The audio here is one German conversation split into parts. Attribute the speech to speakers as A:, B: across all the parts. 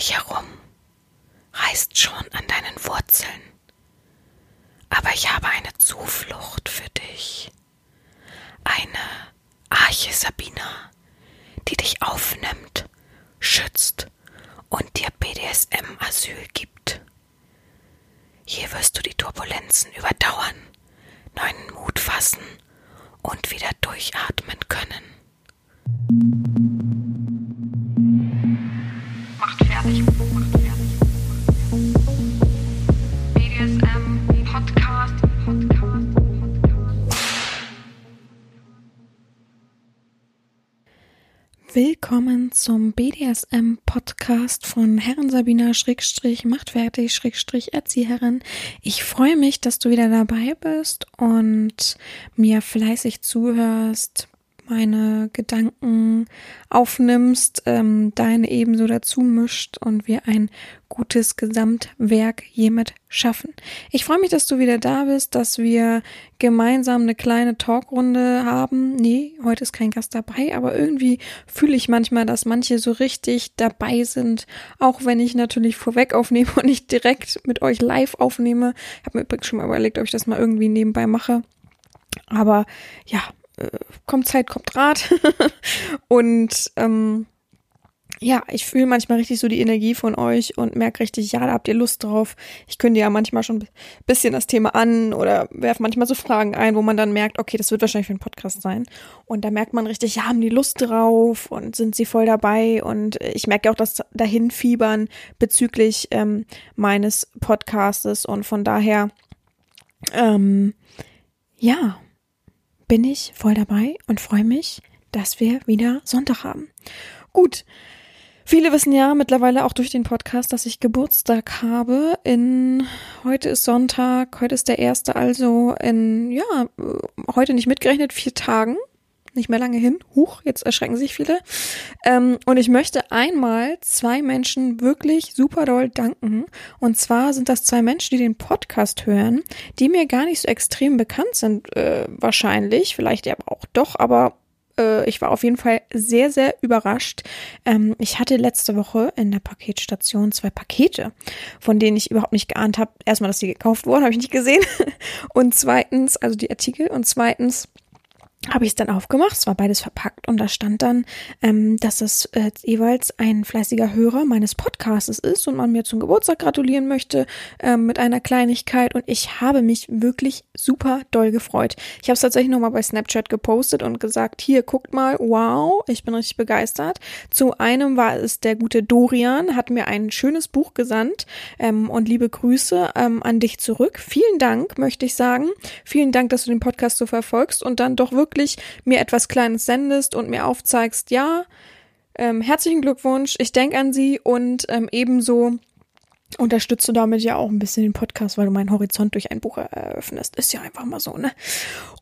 A: dich herum, reißt schon an deinen Wurzeln. Aber ich habe eine Zuflucht für dich. Eine Arche Sabina, die dich aufnimmt, schützt und dir BDSM-Asyl gibt. Hier wirst du die Turbulenzen überdauern, neuen Mut fassen und wieder durchatmen können.
B: Willkommen zum BDSM-Podcast von Herren Sabina Schrägstrich macht fertig Schrägstrich Erzieherin. Ich freue mich, dass du wieder dabei bist und mir fleißig zuhörst, meine Gedanken aufnimmst, ähm, deine ebenso dazu mischt und wir ein gutes Gesamtwerk hiermit schaffen. Ich freue mich, dass du wieder da bist, dass wir gemeinsam eine kleine Talkrunde haben. Nee, heute ist kein Gast dabei, aber irgendwie fühle ich manchmal, dass manche so richtig dabei sind, auch wenn ich natürlich vorweg aufnehme und nicht direkt mit euch live aufnehme. Ich habe mir übrigens schon mal überlegt, ob ich das mal irgendwie nebenbei mache. Aber ja, äh, kommt Zeit, kommt Rat. und ähm, ja, ich fühle manchmal richtig so die Energie von euch und merke richtig, ja, da habt ihr Lust drauf. Ich könnte ja manchmal schon ein bisschen das Thema an oder werfe manchmal so Fragen ein, wo man dann merkt, okay, das wird wahrscheinlich für einen Podcast sein. Und da merkt man richtig, ja, haben die Lust drauf und sind sie voll dabei. Und ich merke auch das Dahinfiebern bezüglich ähm, meines Podcastes. Und von daher, ähm, ja, bin ich voll dabei und freue mich, dass wir wieder Sonntag haben. Gut. Viele wissen ja mittlerweile auch durch den Podcast, dass ich Geburtstag habe. In heute ist Sonntag, heute ist der erste, also in ja heute nicht mitgerechnet vier Tagen nicht mehr lange hin. Huch, jetzt erschrecken sich viele. Ähm, und ich möchte einmal zwei Menschen wirklich super doll danken. Und zwar sind das zwei Menschen, die den Podcast hören, die mir gar nicht so extrem bekannt sind, äh, wahrscheinlich. Vielleicht ja auch doch, aber äh, ich war auf jeden Fall sehr, sehr überrascht. Ähm, ich hatte letzte Woche in der Paketstation zwei Pakete, von denen ich überhaupt nicht geahnt habe. Erstmal, dass die gekauft wurden, habe ich nicht gesehen. Und zweitens, also die Artikel. Und zweitens, habe ich es dann aufgemacht. Es war beides verpackt und da stand dann, ähm, dass es äh, jeweils ein fleißiger Hörer meines Podcasts ist und man mir zum Geburtstag gratulieren möchte ähm, mit einer Kleinigkeit und ich habe mich wirklich super doll gefreut. Ich habe es tatsächlich nochmal bei Snapchat gepostet und gesagt, hier guckt mal, wow, ich bin richtig begeistert. Zu einem war es der gute Dorian, hat mir ein schönes Buch gesandt ähm, und liebe Grüße ähm, an dich zurück. Vielen Dank, möchte ich sagen. Vielen Dank, dass du den Podcast so verfolgst und dann doch wirklich wirklich mir etwas Kleines sendest und mir aufzeigst, ja, ähm, herzlichen Glückwunsch, ich denke an sie und ähm, ebenso unterstützt du damit ja auch ein bisschen den Podcast, weil du meinen Horizont durch ein Buch eröffnest. Ist ja einfach mal so, ne?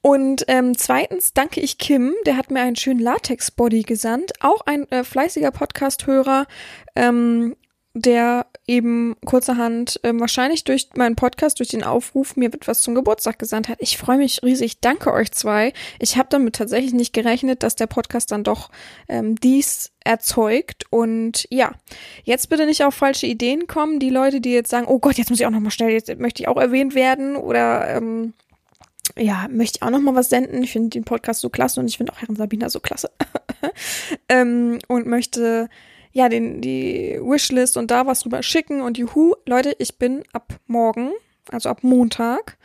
B: Und ähm, zweitens danke ich Kim, der hat mir einen schönen Latex-Body gesandt. Auch ein äh, fleißiger Podcast-Hörer. Ähm, der eben kurzerhand äh, wahrscheinlich durch meinen Podcast, durch den Aufruf mir etwas zum Geburtstag gesandt hat. Ich freue mich riesig. Danke euch zwei. Ich habe damit tatsächlich nicht gerechnet, dass der Podcast dann doch ähm, dies erzeugt. Und ja, jetzt bitte nicht auf falsche Ideen kommen. Die Leute, die jetzt sagen, oh Gott, jetzt muss ich auch nochmal schnell, jetzt möchte ich auch erwähnt werden oder ähm, ja, möchte ich auch noch mal was senden. Ich finde den Podcast so klasse und ich finde auch Herrn Sabina so klasse. ähm, und möchte ja, den, die Wishlist und da was drüber schicken und juhu, Leute, ich bin ab morgen, also ab Montag,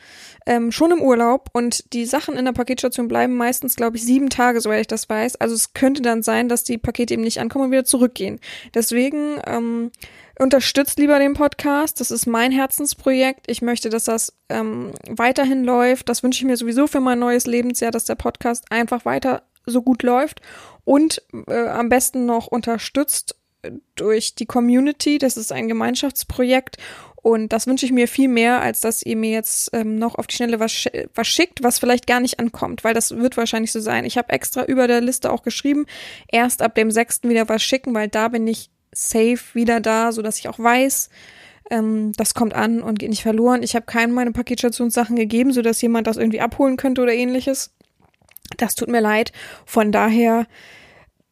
B: ähm, schon im Urlaub und die Sachen in der Paketstation bleiben meistens, glaube ich, sieben Tage, soweit ich das weiß. Also es könnte dann sein, dass die Pakete eben nicht ankommen und wieder zurückgehen. Deswegen ähm, unterstützt lieber den Podcast. Das ist mein Herzensprojekt. Ich möchte, dass das ähm, weiterhin läuft. Das wünsche ich mir sowieso für mein neues Lebensjahr, dass der Podcast einfach weiter so gut läuft und äh, am besten noch unterstützt durch die Community. Das ist ein Gemeinschaftsprojekt und das wünsche ich mir viel mehr, als dass ihr mir jetzt ähm, noch auf die Schnelle was, sch was schickt, was vielleicht gar nicht ankommt, weil das wird wahrscheinlich so sein. Ich habe extra über der Liste auch geschrieben, erst ab dem 6. wieder was schicken, weil da bin ich safe wieder da, so dass ich auch weiß, ähm, das kommt an und geht nicht verloren. Ich habe keinem meine Paketstationssachen gegeben, so dass jemand das irgendwie abholen könnte oder ähnliches. Das tut mir leid. Von daher,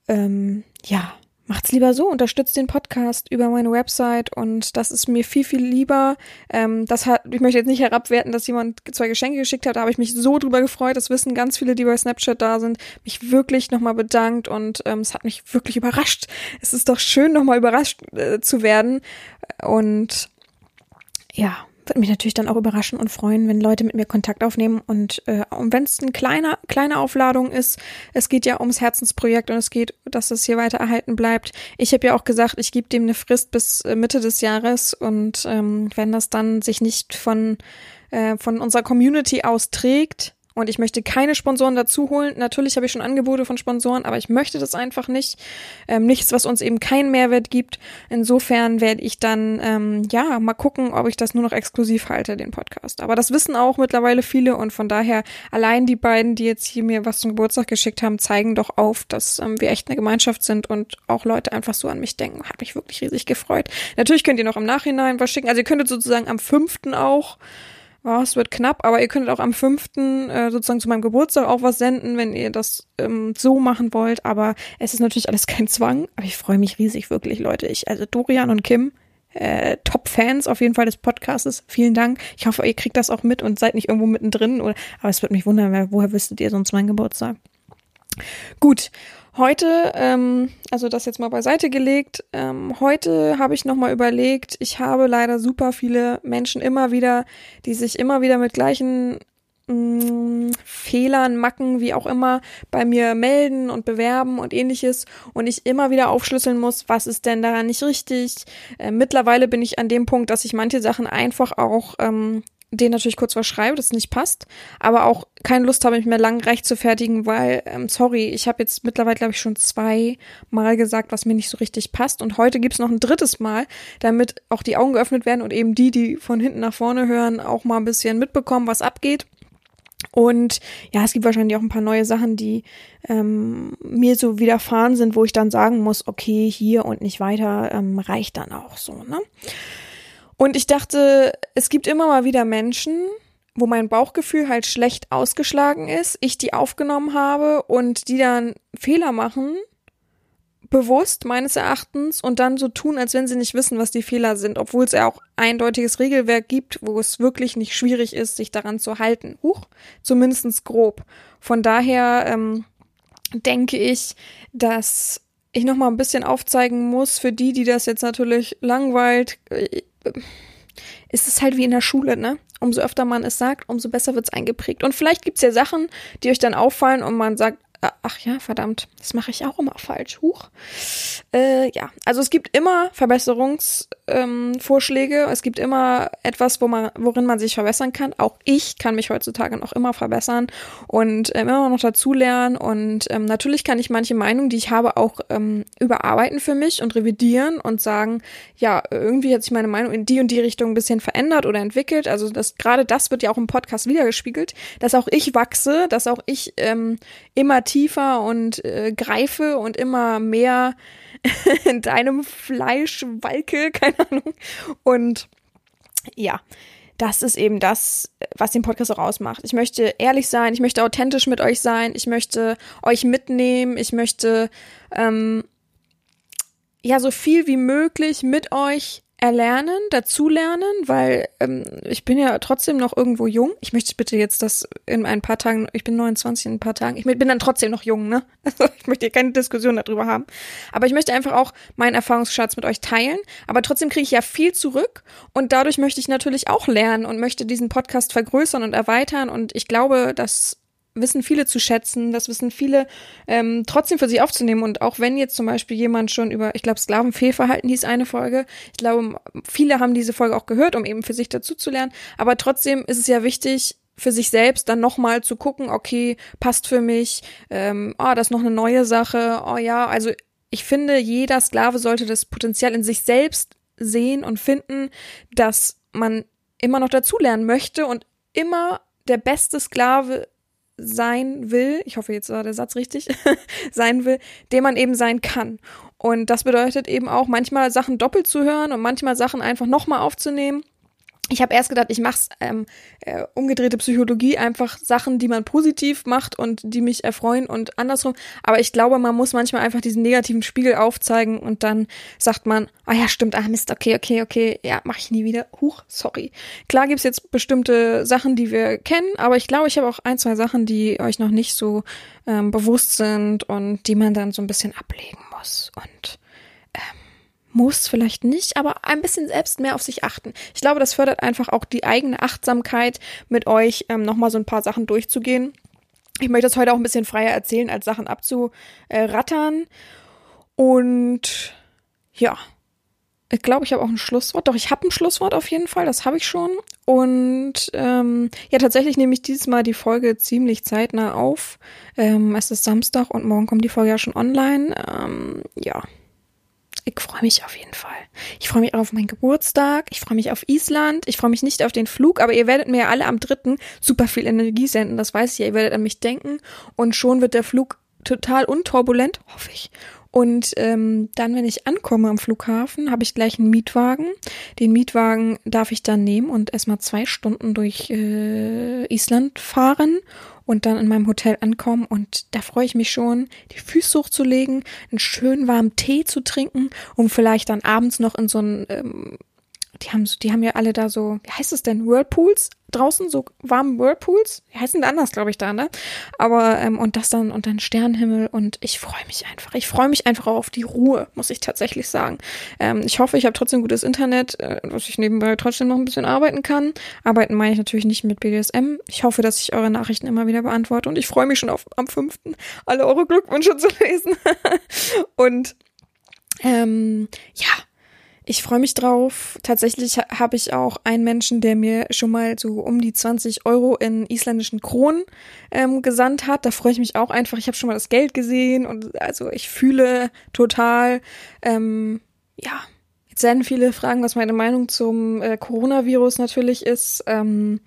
B: ähm, ja, macht's lieber so, unterstützt den Podcast über meine Website und das ist mir viel, viel lieber. Ähm, das hat, ich möchte jetzt nicht herabwerten, dass jemand zwei Geschenke geschickt hat, da habe ich mich so drüber gefreut. Das wissen ganz viele, die bei Snapchat da sind, mich wirklich nochmal bedankt und ähm, es hat mich wirklich überrascht. Es ist doch schön, nochmal überrascht äh, zu werden und ja, würde mich natürlich dann auch überraschen und freuen, wenn Leute mit mir Kontakt aufnehmen und, äh, und wenn es eine kleine, kleine Aufladung ist, es geht ja ums Herzensprojekt und es geht, dass es hier weiter erhalten bleibt. Ich habe ja auch gesagt, ich gebe dem eine Frist bis äh, Mitte des Jahres und ähm, wenn das dann sich nicht von, äh, von unserer Community austrägt, und ich möchte keine Sponsoren dazu holen. Natürlich habe ich schon Angebote von Sponsoren, aber ich möchte das einfach nicht. Ähm, nichts, was uns eben keinen Mehrwert gibt. Insofern werde ich dann, ähm, ja, mal gucken, ob ich das nur noch exklusiv halte, den Podcast. Aber das wissen auch mittlerweile viele und von daher allein die beiden, die jetzt hier mir was zum Geburtstag geschickt haben, zeigen doch auf, dass ähm, wir echt eine Gemeinschaft sind und auch Leute einfach so an mich denken. Hat mich wirklich riesig gefreut. Natürlich könnt ihr noch im Nachhinein was schicken. Also ihr könntet sozusagen am fünften auch oh, es wird knapp, aber ihr könntet auch am fünften äh, sozusagen zu meinem Geburtstag auch was senden, wenn ihr das ähm, so machen wollt. Aber es ist natürlich alles kein Zwang. Aber ich freue mich riesig, wirklich, Leute. Ich, also Dorian und Kim, äh, Top-Fans auf jeden Fall des Podcastes. Vielen Dank. Ich hoffe, ihr kriegt das auch mit und seid nicht irgendwo mittendrin. Oder, aber es wird mich wundern, woher wüsstet ihr sonst meinen Geburtstag? Gut. Heute, ähm, also das jetzt mal beiseite gelegt, ähm, heute habe ich nochmal überlegt, ich habe leider super viele Menschen immer wieder, die sich immer wieder mit gleichen mh, mm, Fehlern, Macken, wie auch immer, bei mir melden und bewerben und ähnliches und ich immer wieder aufschlüsseln muss, was ist denn daran nicht richtig. Äh, mittlerweile bin ich an dem Punkt, dass ich manche Sachen einfach auch ähm, den natürlich kurz was schreibe, das nicht passt, aber auch keine Lust habe, mich mehr lang recht zu fertigen, weil, ähm, sorry, ich habe jetzt mittlerweile, glaube ich, schon zwei Mal gesagt, was mir nicht so richtig passt. Und heute gibt's noch ein drittes Mal, damit auch die Augen geöffnet werden und eben die, die von hinten nach vorne hören, auch mal ein bisschen mitbekommen, was abgeht. Und ja, es gibt wahrscheinlich auch ein paar neue Sachen, die ähm, mir so widerfahren sind, wo ich dann sagen muss, okay, hier und nicht weiter ähm, reicht dann auch so, ne? Und ich dachte, es gibt immer mal wieder Menschen, wo mein Bauchgefühl halt schlecht ausgeschlagen ist, ich die aufgenommen habe und die dann Fehler machen, bewusst meines Erachtens, und dann so tun, als wenn sie nicht wissen, was die Fehler sind, obwohl es ja auch eindeutiges Regelwerk gibt, wo es wirklich nicht schwierig ist, sich daran zu halten. Huch, zumindestens grob. Von daher ähm, denke ich, dass ich noch mal ein bisschen aufzeigen muss für die, die das jetzt natürlich langweilt. Ist es halt wie in der Schule, ne? Umso öfter man es sagt, umso besser wird es eingeprägt. Und vielleicht gibt es ja Sachen, die euch dann auffallen und man sagt, ach ja, verdammt, das mache ich auch immer falsch. Huch. Äh, ja, also es gibt immer Verbesserungsvorschläge. Ähm, es gibt immer etwas, wo man, worin man sich verbessern kann. Auch ich kann mich heutzutage noch immer verbessern und ähm, immer noch dazulernen. Und ähm, natürlich kann ich manche Meinungen, die ich habe, auch ähm, überarbeiten für mich und revidieren und sagen, ja, irgendwie hat sich meine Meinung in die und die Richtung ein bisschen verändert oder entwickelt. Also das gerade das wird ja auch im Podcast wiedergespiegelt, dass auch ich wachse, dass auch ich ähm, immer tiefer und äh, greife und immer mehr in deinem Fleisch walke, keine Ahnung. Und ja, das ist eben das, was den Podcast auch ausmacht. Ich möchte ehrlich sein, ich möchte authentisch mit euch sein, ich möchte euch mitnehmen, ich möchte ähm, ja so viel wie möglich mit euch erlernen, dazulernen, weil ähm, ich bin ja trotzdem noch irgendwo jung. Ich möchte bitte jetzt das in ein paar Tagen, ich bin 29 in ein paar Tagen, ich bin dann trotzdem noch jung, ne? Also ich möchte hier keine Diskussion darüber haben. Aber ich möchte einfach auch meinen Erfahrungsschatz mit euch teilen. Aber trotzdem kriege ich ja viel zurück und dadurch möchte ich natürlich auch lernen und möchte diesen Podcast vergrößern und erweitern. Und ich glaube, dass wissen viele zu schätzen, das wissen viele ähm, trotzdem für sich aufzunehmen. Und auch wenn jetzt zum Beispiel jemand schon über, ich glaube, Sklavenfehlverhalten hieß eine Folge, ich glaube, viele haben diese Folge auch gehört, um eben für sich dazu zu lernen. Aber trotzdem ist es ja wichtig, für sich selbst dann nochmal zu gucken, okay, passt für mich, ähm, oh, das ist noch eine neue Sache, oh ja, also ich finde, jeder Sklave sollte das Potenzial in sich selbst sehen und finden, dass man immer noch dazulernen möchte und immer der beste Sklave sein will, ich hoffe, jetzt war der Satz richtig, sein will, dem man eben sein kann. Und das bedeutet eben auch, manchmal Sachen doppelt zu hören und manchmal Sachen einfach nochmal aufzunehmen ich habe erst gedacht, ich mache ähm, äh, umgedrehte Psychologie, einfach Sachen, die man positiv macht und die mich erfreuen und andersrum. Aber ich glaube, man muss manchmal einfach diesen negativen Spiegel aufzeigen und dann sagt man, ah oh ja, stimmt, ah Mist, okay, okay, okay, ja, mache ich nie wieder. Huch, sorry. Klar gibt's jetzt bestimmte Sachen, die wir kennen, aber ich glaube, ich habe auch ein, zwei Sachen, die euch noch nicht so ähm, bewusst sind und die man dann so ein bisschen ablegen muss. Und muss vielleicht nicht, aber ein bisschen selbst mehr auf sich achten. Ich glaube, das fördert einfach auch die eigene Achtsamkeit, mit euch ähm, nochmal so ein paar Sachen durchzugehen. Ich möchte das heute auch ein bisschen freier erzählen, als Sachen abzurattern. Und ja, ich glaube, ich habe auch ein Schlusswort. Doch, ich habe ein Schlusswort auf jeden Fall, das habe ich schon. Und ähm, ja, tatsächlich nehme ich dieses Mal die Folge ziemlich zeitnah auf. Ähm, es ist Samstag und morgen kommt die Folge ja schon online. Ähm, ja, ich freue mich auf jeden Fall. Ich freue mich auf meinen Geburtstag. Ich freue mich auf Island. Ich freue mich nicht auf den Flug, aber ihr werdet mir alle am dritten super viel Energie senden. Das weiß ich ja. Ihr werdet an mich denken und schon wird der Flug total unturbulent, hoffe ich. Und ähm, dann, wenn ich ankomme am Flughafen, habe ich gleich einen Mietwagen. Den Mietwagen darf ich dann nehmen und erstmal zwei Stunden durch äh, Island fahren und dann in meinem Hotel ankommen und da freue ich mich schon, die Füße hochzulegen, einen schönen warmen Tee zu trinken, um vielleicht dann abends noch in so ein ähm, die haben, die haben ja alle da so, wie heißt es denn, Whirlpools draußen, so warme Whirlpools, die heißen anders, glaube ich, da, ne? Aber, ähm, und das dann, und dann Sternenhimmel und ich freue mich einfach. Ich freue mich einfach auf die Ruhe, muss ich tatsächlich sagen. Ähm, ich hoffe, ich habe trotzdem gutes Internet, äh, dass ich nebenbei trotzdem noch ein bisschen arbeiten kann. Arbeiten meine ich natürlich nicht mit BDSM. Ich hoffe, dass ich eure Nachrichten immer wieder beantworte und ich freue mich schon auf am fünften alle eure Glückwünsche zu lesen. und ähm, ja, ich freue mich drauf. Tatsächlich habe ich auch einen Menschen, der mir schon mal so um die 20 Euro in isländischen Kronen ähm, gesandt hat. Da freue ich mich auch einfach. Ich habe schon mal das Geld gesehen und also ich fühle total, ähm, ja, jetzt werden viele fragen, was meine Meinung zum äh, Coronavirus natürlich ist. Ähm,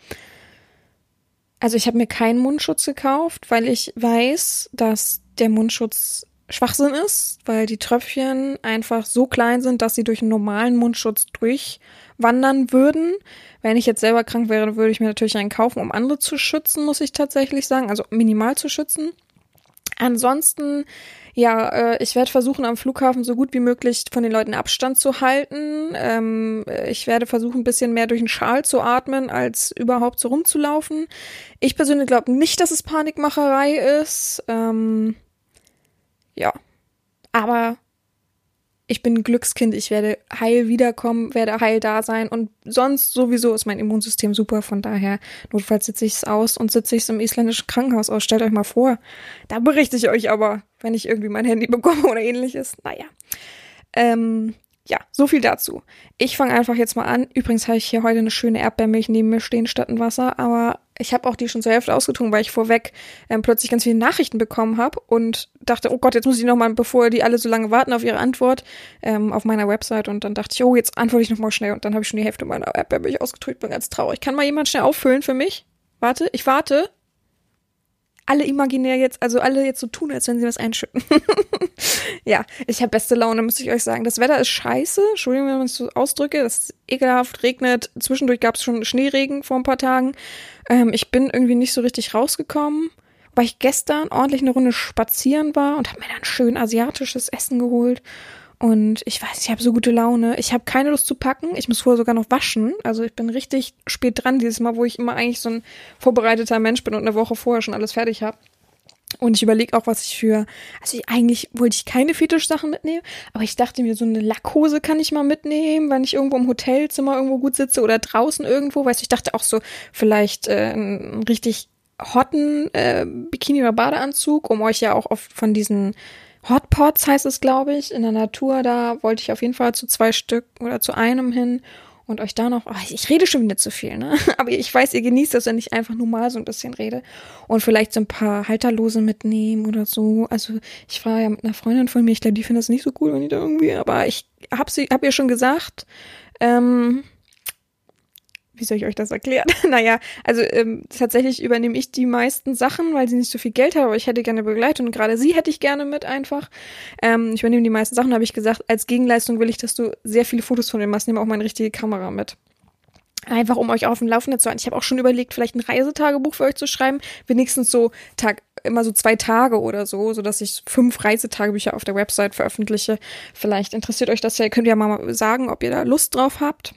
B: also ich habe mir keinen Mundschutz gekauft, weil ich weiß, dass der Mundschutz Schwachsinn ist, weil die Tröpfchen einfach so klein sind, dass sie durch einen normalen Mundschutz durchwandern würden. Wenn ich jetzt selber krank wäre, würde ich mir natürlich einen kaufen, um andere zu schützen, muss ich tatsächlich sagen, also minimal zu schützen. Ansonsten, ja, äh, ich werde versuchen, am Flughafen so gut wie möglich von den Leuten Abstand zu halten. Ähm, ich werde versuchen, ein bisschen mehr durch den Schal zu atmen, als überhaupt so rumzulaufen. Ich persönlich glaube nicht, dass es Panikmacherei ist. Ähm, ja. Aber ich bin ein Glückskind, ich werde heil wiederkommen, werde heil da sein und sonst sowieso ist mein Immunsystem super, von daher notfalls sitze ich es aus und sitze ich es im isländischen Krankenhaus aus. Stellt euch mal vor, da berichte ich euch aber, wenn ich irgendwie mein Handy bekomme oder ähnliches. Naja. Ähm, ja, so viel dazu. Ich fange einfach jetzt mal an. Übrigens habe ich hier heute eine schöne Erdbeermilch neben mir stehen statt ein Wasser, aber ich habe auch die schon zur Hälfte ausgetrunken, weil ich vorweg ähm, plötzlich ganz viele Nachrichten bekommen habe und dachte, oh Gott, jetzt muss ich noch mal, bevor die alle so lange warten auf ihre Antwort, ähm, auf meiner Website und dann dachte ich, oh, jetzt antworte ich noch mal schnell und dann habe ich schon die Hälfte meiner Erdbeermilch ausgetrunken. Bin ganz traurig. Kann mal jemand schnell auffüllen für mich? Warte, ich warte alle imaginär jetzt, also alle jetzt so tun, als wenn sie was einschütten. ja, ich habe beste Laune, muss ich euch sagen. Das Wetter ist scheiße. Entschuldigung, wenn man es so ausdrücke. Das ist ekelhaft, regnet. Zwischendurch gab es schon Schneeregen vor ein paar Tagen. Ähm, ich bin irgendwie nicht so richtig rausgekommen. Weil ich gestern ordentlich eine Runde spazieren war und habe mir dann schön asiatisches Essen geholt. Und ich weiß, ich habe so gute Laune. Ich habe keine Lust zu packen. Ich muss vorher sogar noch waschen. Also ich bin richtig spät dran dieses Mal, wo ich immer eigentlich so ein vorbereiteter Mensch bin und eine Woche vorher schon alles fertig habe. Und ich überlege auch, was ich für. Also ich, eigentlich wollte ich keine Fetischsachen mitnehmen, aber ich dachte mir, so eine Lackhose kann ich mal mitnehmen, wenn ich irgendwo im Hotelzimmer irgendwo gut sitze oder draußen irgendwo. Weißt du, ich dachte auch so, vielleicht äh, einen richtig hotten äh, Bikini oder Badeanzug, um euch ja auch oft von diesen Hotpots heißt es, glaube ich, in der Natur. Da wollte ich auf jeden Fall zu zwei Stück oder zu einem hin und euch da noch. Oh, ich rede schon wieder zu viel, ne? Aber ich weiß, ihr genießt das, wenn ich einfach nur mal so ein bisschen rede und vielleicht so ein paar Halterlose mitnehmen oder so. Also ich war ja mit einer Freundin von mir. Ich glaube, die findet es nicht so cool, wenn ich da irgendwie. Aber ich habe sie, habe ihr schon gesagt. Ähm, wie soll ich euch das erklären? naja, also ähm, tatsächlich übernehme ich die meisten Sachen, weil sie nicht so viel Geld hat, aber ich hätte gerne Begleitung und gerade sie hätte ich gerne mit einfach. Ähm, ich übernehme die meisten Sachen, habe ich gesagt, als Gegenleistung will ich, dass du sehr viele Fotos von mir machst, nehme auch meine richtige Kamera mit. Einfach um euch auf dem Laufenden zu halten. Ich habe auch schon überlegt, vielleicht ein Reisetagebuch für euch zu schreiben. Wenigstens so Tag, immer so zwei Tage oder so, sodass ich fünf Reisetagebücher auf der Website veröffentliche. Vielleicht interessiert euch das ja. Ihr könnt ja mal sagen, ob ihr da Lust drauf habt.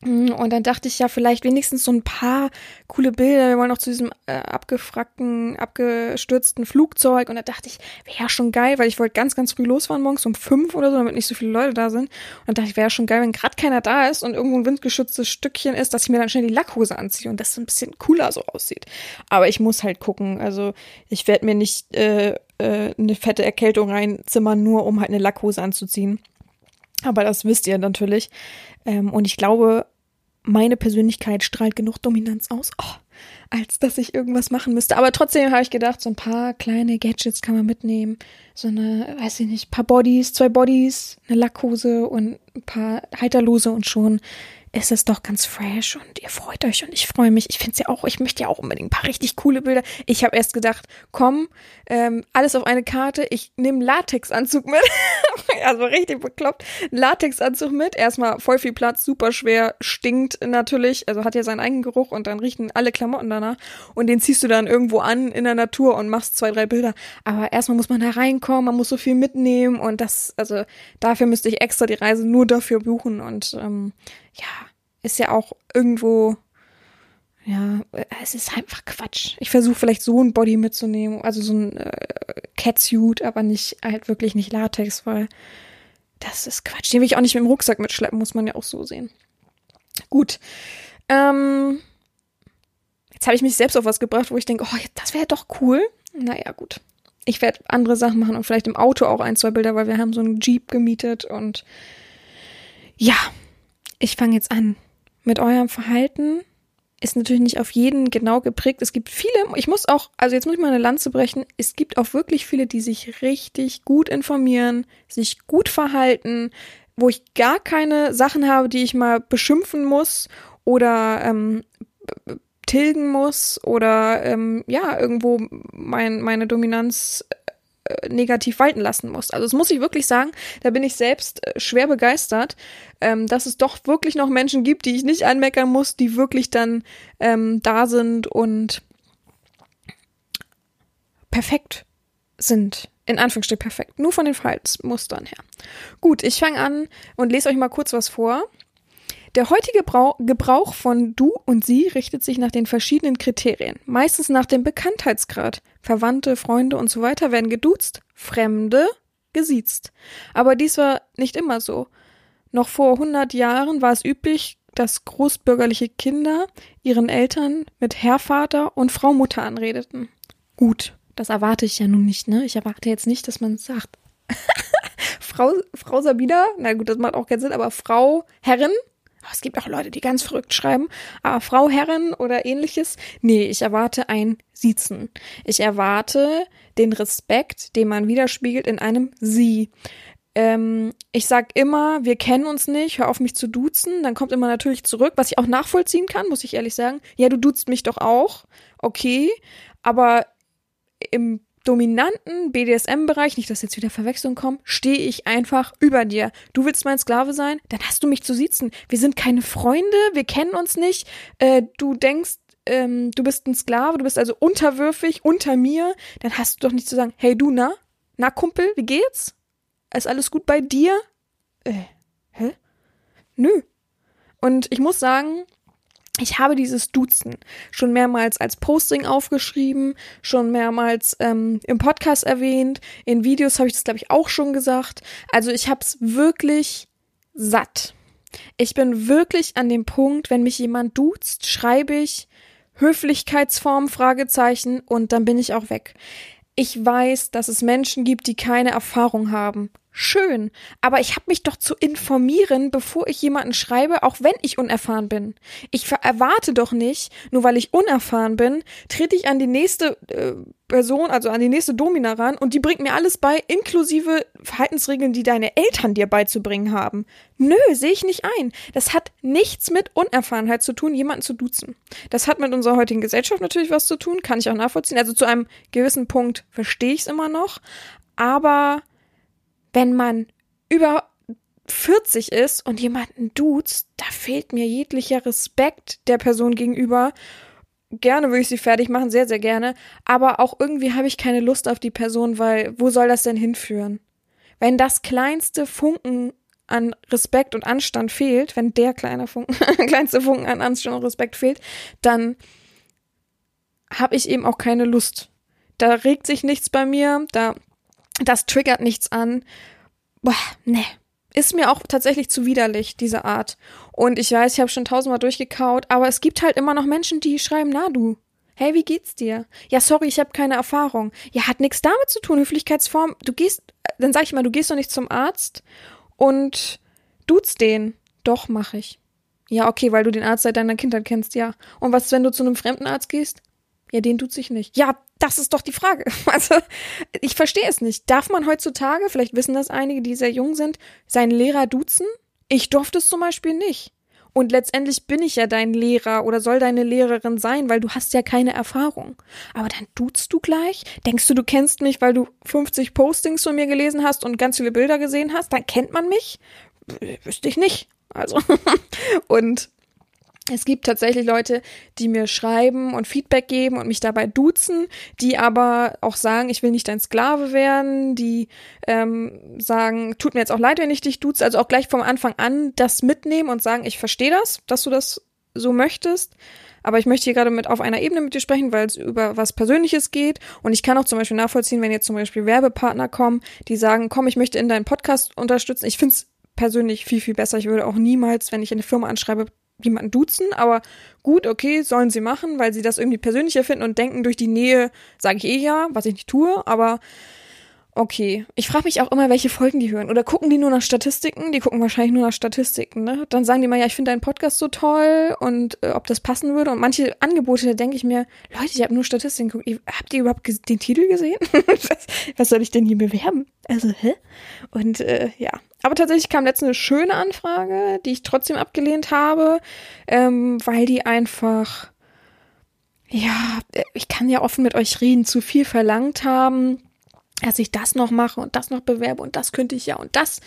B: Mm, Und dann dachte ich ja, vielleicht wenigstens so ein paar coole Bilder. Wir wollen noch zu diesem äh, abgefrackten, abgestürzten Flugzeug. Und da dachte ich, wäre ja schon geil, weil ich wollte ganz, ganz früh losfahren morgens um fünf oder so, damit nicht so viele Leute da sind. Und dann dachte ich, wäre ja schon geil, wenn gerade keiner da ist und irgendwo ein windgeschütztes Stückchen ist, dass ich mir dann schnell die Lackhose anziehe und das so ein bisschen cooler so aussieht. Aber ich muss halt gucken. Also ich werde mir nicht äh, äh, eine fette Erkältung reinzimmern, nur um halt eine Lackhose anzuziehen. Aber das wisst ihr natürlich. Ähm, und ich glaube, meine Persönlichkeit strahlt genug Dominanz aus, oh, als dass ich irgendwas machen müsste. Aber trotzdem habe ich gedacht, so ein paar kleine Gadgets kann man mitnehmen. So eine, weiß ich nicht, paar Bodies, zwei Bodies, eine Lackhose und ein paar Heiterlose und schon ist es doch ganz fresh und ihr freut euch und ich freue mich. Ich finde es ja auch, ich möchte ja auch unbedingt ein paar richtig coole Bilder. Ich habe erst gedacht, komm, ähm, alles auf eine Karte. Ich nehme Latexanzug mit. also richtig bekloppt. Latexanzug mit. Erstmal voll viel Platz, super schwer, stinkt natürlich. Also hat ja seinen eigenen Geruch und dann riechen alle Klamotten danach. Und den ziehst du dann irgendwo an in der Natur und machst zwei, drei Bilder. Aber erstmal muss man da reinkommen, man muss so viel mitnehmen und das, also dafür müsste ich extra die Reise nur dafür buchen und ähm, ja, ist ja auch irgendwo, ja, es ist einfach Quatsch. Ich versuche vielleicht so ein Body mitzunehmen, also so ein äh, Catsuit, aber nicht, halt wirklich nicht Latex, weil das ist Quatsch. Den will ich auch nicht mit dem Rucksack mitschleppen, muss man ja auch so sehen. Gut. Ähm, jetzt habe ich mich selbst auf was gebracht, wo ich denke, oh, das wäre doch cool. Naja, gut. Ich werde andere Sachen machen und vielleicht im Auto auch ein, zwei Bilder, weil wir haben so einen Jeep gemietet und ja, ich fange jetzt an. Mit eurem Verhalten ist natürlich nicht auf jeden genau geprägt. Es gibt viele, ich muss auch, also jetzt muss ich mal eine Lanze brechen, es gibt auch wirklich viele, die sich richtig gut informieren, sich gut verhalten, wo ich gar keine Sachen habe, die ich mal beschimpfen muss oder ähm, tilgen muss oder ähm, ja, irgendwo mein, meine Dominanz äh, negativ walten lassen muss. Also das muss ich wirklich sagen, da bin ich selbst äh, schwer begeistert, ähm, dass es doch wirklich noch Menschen gibt, die ich nicht anmeckern muss, die wirklich dann ähm, da sind und perfekt sind. In Anführungsstrichen perfekt. Nur von den Verhaltensmustern her. Gut, ich fange an und lese euch mal kurz was vor. Der heutige Brau Gebrauch von du und sie richtet sich nach den verschiedenen Kriterien, meistens nach dem Bekanntheitsgrad. Verwandte, Freunde und so weiter werden geduzt, Fremde gesiezt. Aber dies war nicht immer so. Noch vor 100 Jahren war es üblich, dass großbürgerliche Kinder ihren Eltern mit Herr Vater und Frau Mutter anredeten. Gut, das erwarte ich ja nun nicht, ne? Ich erwarte jetzt nicht, dass man sagt, Frau, Frau Sabina, na gut, das macht auch keinen Sinn, aber Frau Herrin, es gibt auch Leute, die ganz verrückt schreiben. Aber Frau Herrin oder ähnliches. Nee, ich erwarte ein Siezen. Ich erwarte den Respekt, den man widerspiegelt in einem Sie. Ähm, ich sag immer, wir kennen uns nicht, hör auf mich zu duzen. Dann kommt immer natürlich zurück, was ich auch nachvollziehen kann, muss ich ehrlich sagen. Ja, du duzt mich doch auch. Okay. Aber im dominanten BDSM-Bereich, nicht, dass jetzt wieder Verwechslung kommt, stehe ich einfach über dir. Du willst mein Sklave sein, dann hast du mich zu siezen. Wir sind keine Freunde, wir kennen uns nicht. Äh, du denkst, ähm, du bist ein Sklave, du bist also unterwürfig unter mir. Dann hast du doch nicht zu sagen, hey du, na? Na, Kumpel, wie geht's? Ist alles gut bei dir? Äh, hä? Nö. Und ich muss sagen, ich habe dieses Duzen schon mehrmals als Posting aufgeschrieben, schon mehrmals ähm, im Podcast erwähnt, in Videos habe ich das, glaube ich, auch schon gesagt. Also ich habe es wirklich satt. Ich bin wirklich an dem Punkt, wenn mich jemand duzt, schreibe ich Höflichkeitsform, Fragezeichen und dann bin ich auch weg. Ich weiß, dass es Menschen gibt, die keine Erfahrung haben. Schön, aber ich habe mich doch zu informieren, bevor ich jemanden schreibe, auch wenn ich unerfahren bin. Ich erwarte doch nicht, nur weil ich unerfahren bin, trete ich an die nächste äh, Person, also an die nächste Domina ran und die bringt mir alles bei, inklusive Verhaltensregeln, die deine Eltern dir beizubringen haben. Nö, sehe ich nicht ein. Das hat nichts mit Unerfahrenheit zu tun, jemanden zu duzen. Das hat mit unserer heutigen Gesellschaft natürlich was zu tun, kann ich auch nachvollziehen. Also zu einem gewissen Punkt verstehe ich es immer noch, aber wenn man über 40 ist und jemanden duzt, da fehlt mir jeglicher Respekt der Person gegenüber. Gerne würde ich sie fertig machen, sehr, sehr gerne. Aber auch irgendwie habe ich keine Lust auf die Person, weil wo soll das denn hinführen? Wenn das kleinste Funken an Respekt und Anstand fehlt, wenn der kleine Funken, kleinste Funken an Anstand und Respekt fehlt, dann habe ich eben auch keine Lust. Da regt sich nichts bei mir, da das triggert nichts an. Boah, ne. Ist mir auch tatsächlich zu widerlich, diese Art. Und ich weiß, ich habe schon tausendmal durchgekaut, aber es gibt halt immer noch Menschen, die schreiben, na du, hey, wie geht's dir? Ja, sorry, ich habe keine Erfahrung. Ja, hat nichts damit zu tun, Höflichkeitsform. Du gehst, dann sag ich mal, du gehst doch nicht zum Arzt und duzt den. Doch, mach ich. Ja, okay, weil du den Arzt seit deiner Kindheit kennst, ja. Und was, wenn du zu einem fremden Arzt gehst? Ja, den tut sich nicht. Ja, das ist doch die Frage. Also, ich verstehe es nicht. Darf man heutzutage, vielleicht wissen das einige, die sehr jung sind, seinen Lehrer duzen? Ich durfte es zum Beispiel nicht. Und letztendlich bin ich ja dein Lehrer oder soll deine Lehrerin sein, weil du hast ja keine Erfahrung. Aber dann duzt du gleich? Denkst du, du kennst mich, weil du 50 Postings von mir gelesen hast und ganz viele Bilder gesehen hast? Dann kennt man mich? Wüsste ich nicht. Also, und es gibt tatsächlich Leute, die mir schreiben und Feedback geben und mich dabei duzen, die aber auch sagen, ich will nicht dein Sklave werden, die ähm, sagen, tut mir jetzt auch leid, wenn ich dich duze, also auch gleich vom Anfang an das mitnehmen und sagen, ich verstehe das, dass du das so möchtest, aber ich möchte hier gerade mit auf einer Ebene mit dir sprechen, weil es über was Persönliches geht. Und ich kann auch zum Beispiel nachvollziehen, wenn jetzt zum Beispiel Werbepartner kommen, die sagen, komm, ich möchte in deinen Podcast unterstützen, ich finde es persönlich viel, viel besser. Ich würde auch niemals, wenn ich eine Firma anschreibe, jemanden duzen, aber gut, okay, sollen sie machen, weil sie das irgendwie persönlicher finden und denken, durch die Nähe sage ich eh ja, was ich nicht tue, aber okay. Ich frage mich auch immer, welche Folgen die hören. Oder gucken die nur nach Statistiken? Die gucken wahrscheinlich nur nach Statistiken, ne? Dann sagen die mal, ja, ich finde deinen Podcast so toll und äh, ob das passen würde. Und manche Angebote, da denke ich mir, Leute, ich habe nur Statistiken geguckt. Habt ihr überhaupt den Titel gesehen? was, was soll ich denn hier bewerben? Also, hä? Und äh, ja, aber tatsächlich kam letztens eine schöne Anfrage, die ich trotzdem abgelehnt habe, ähm, weil die einfach, ja, ich kann ja offen mit euch reden, zu viel verlangt haben, dass ich das noch mache und das noch bewerbe und das könnte ich ja und das.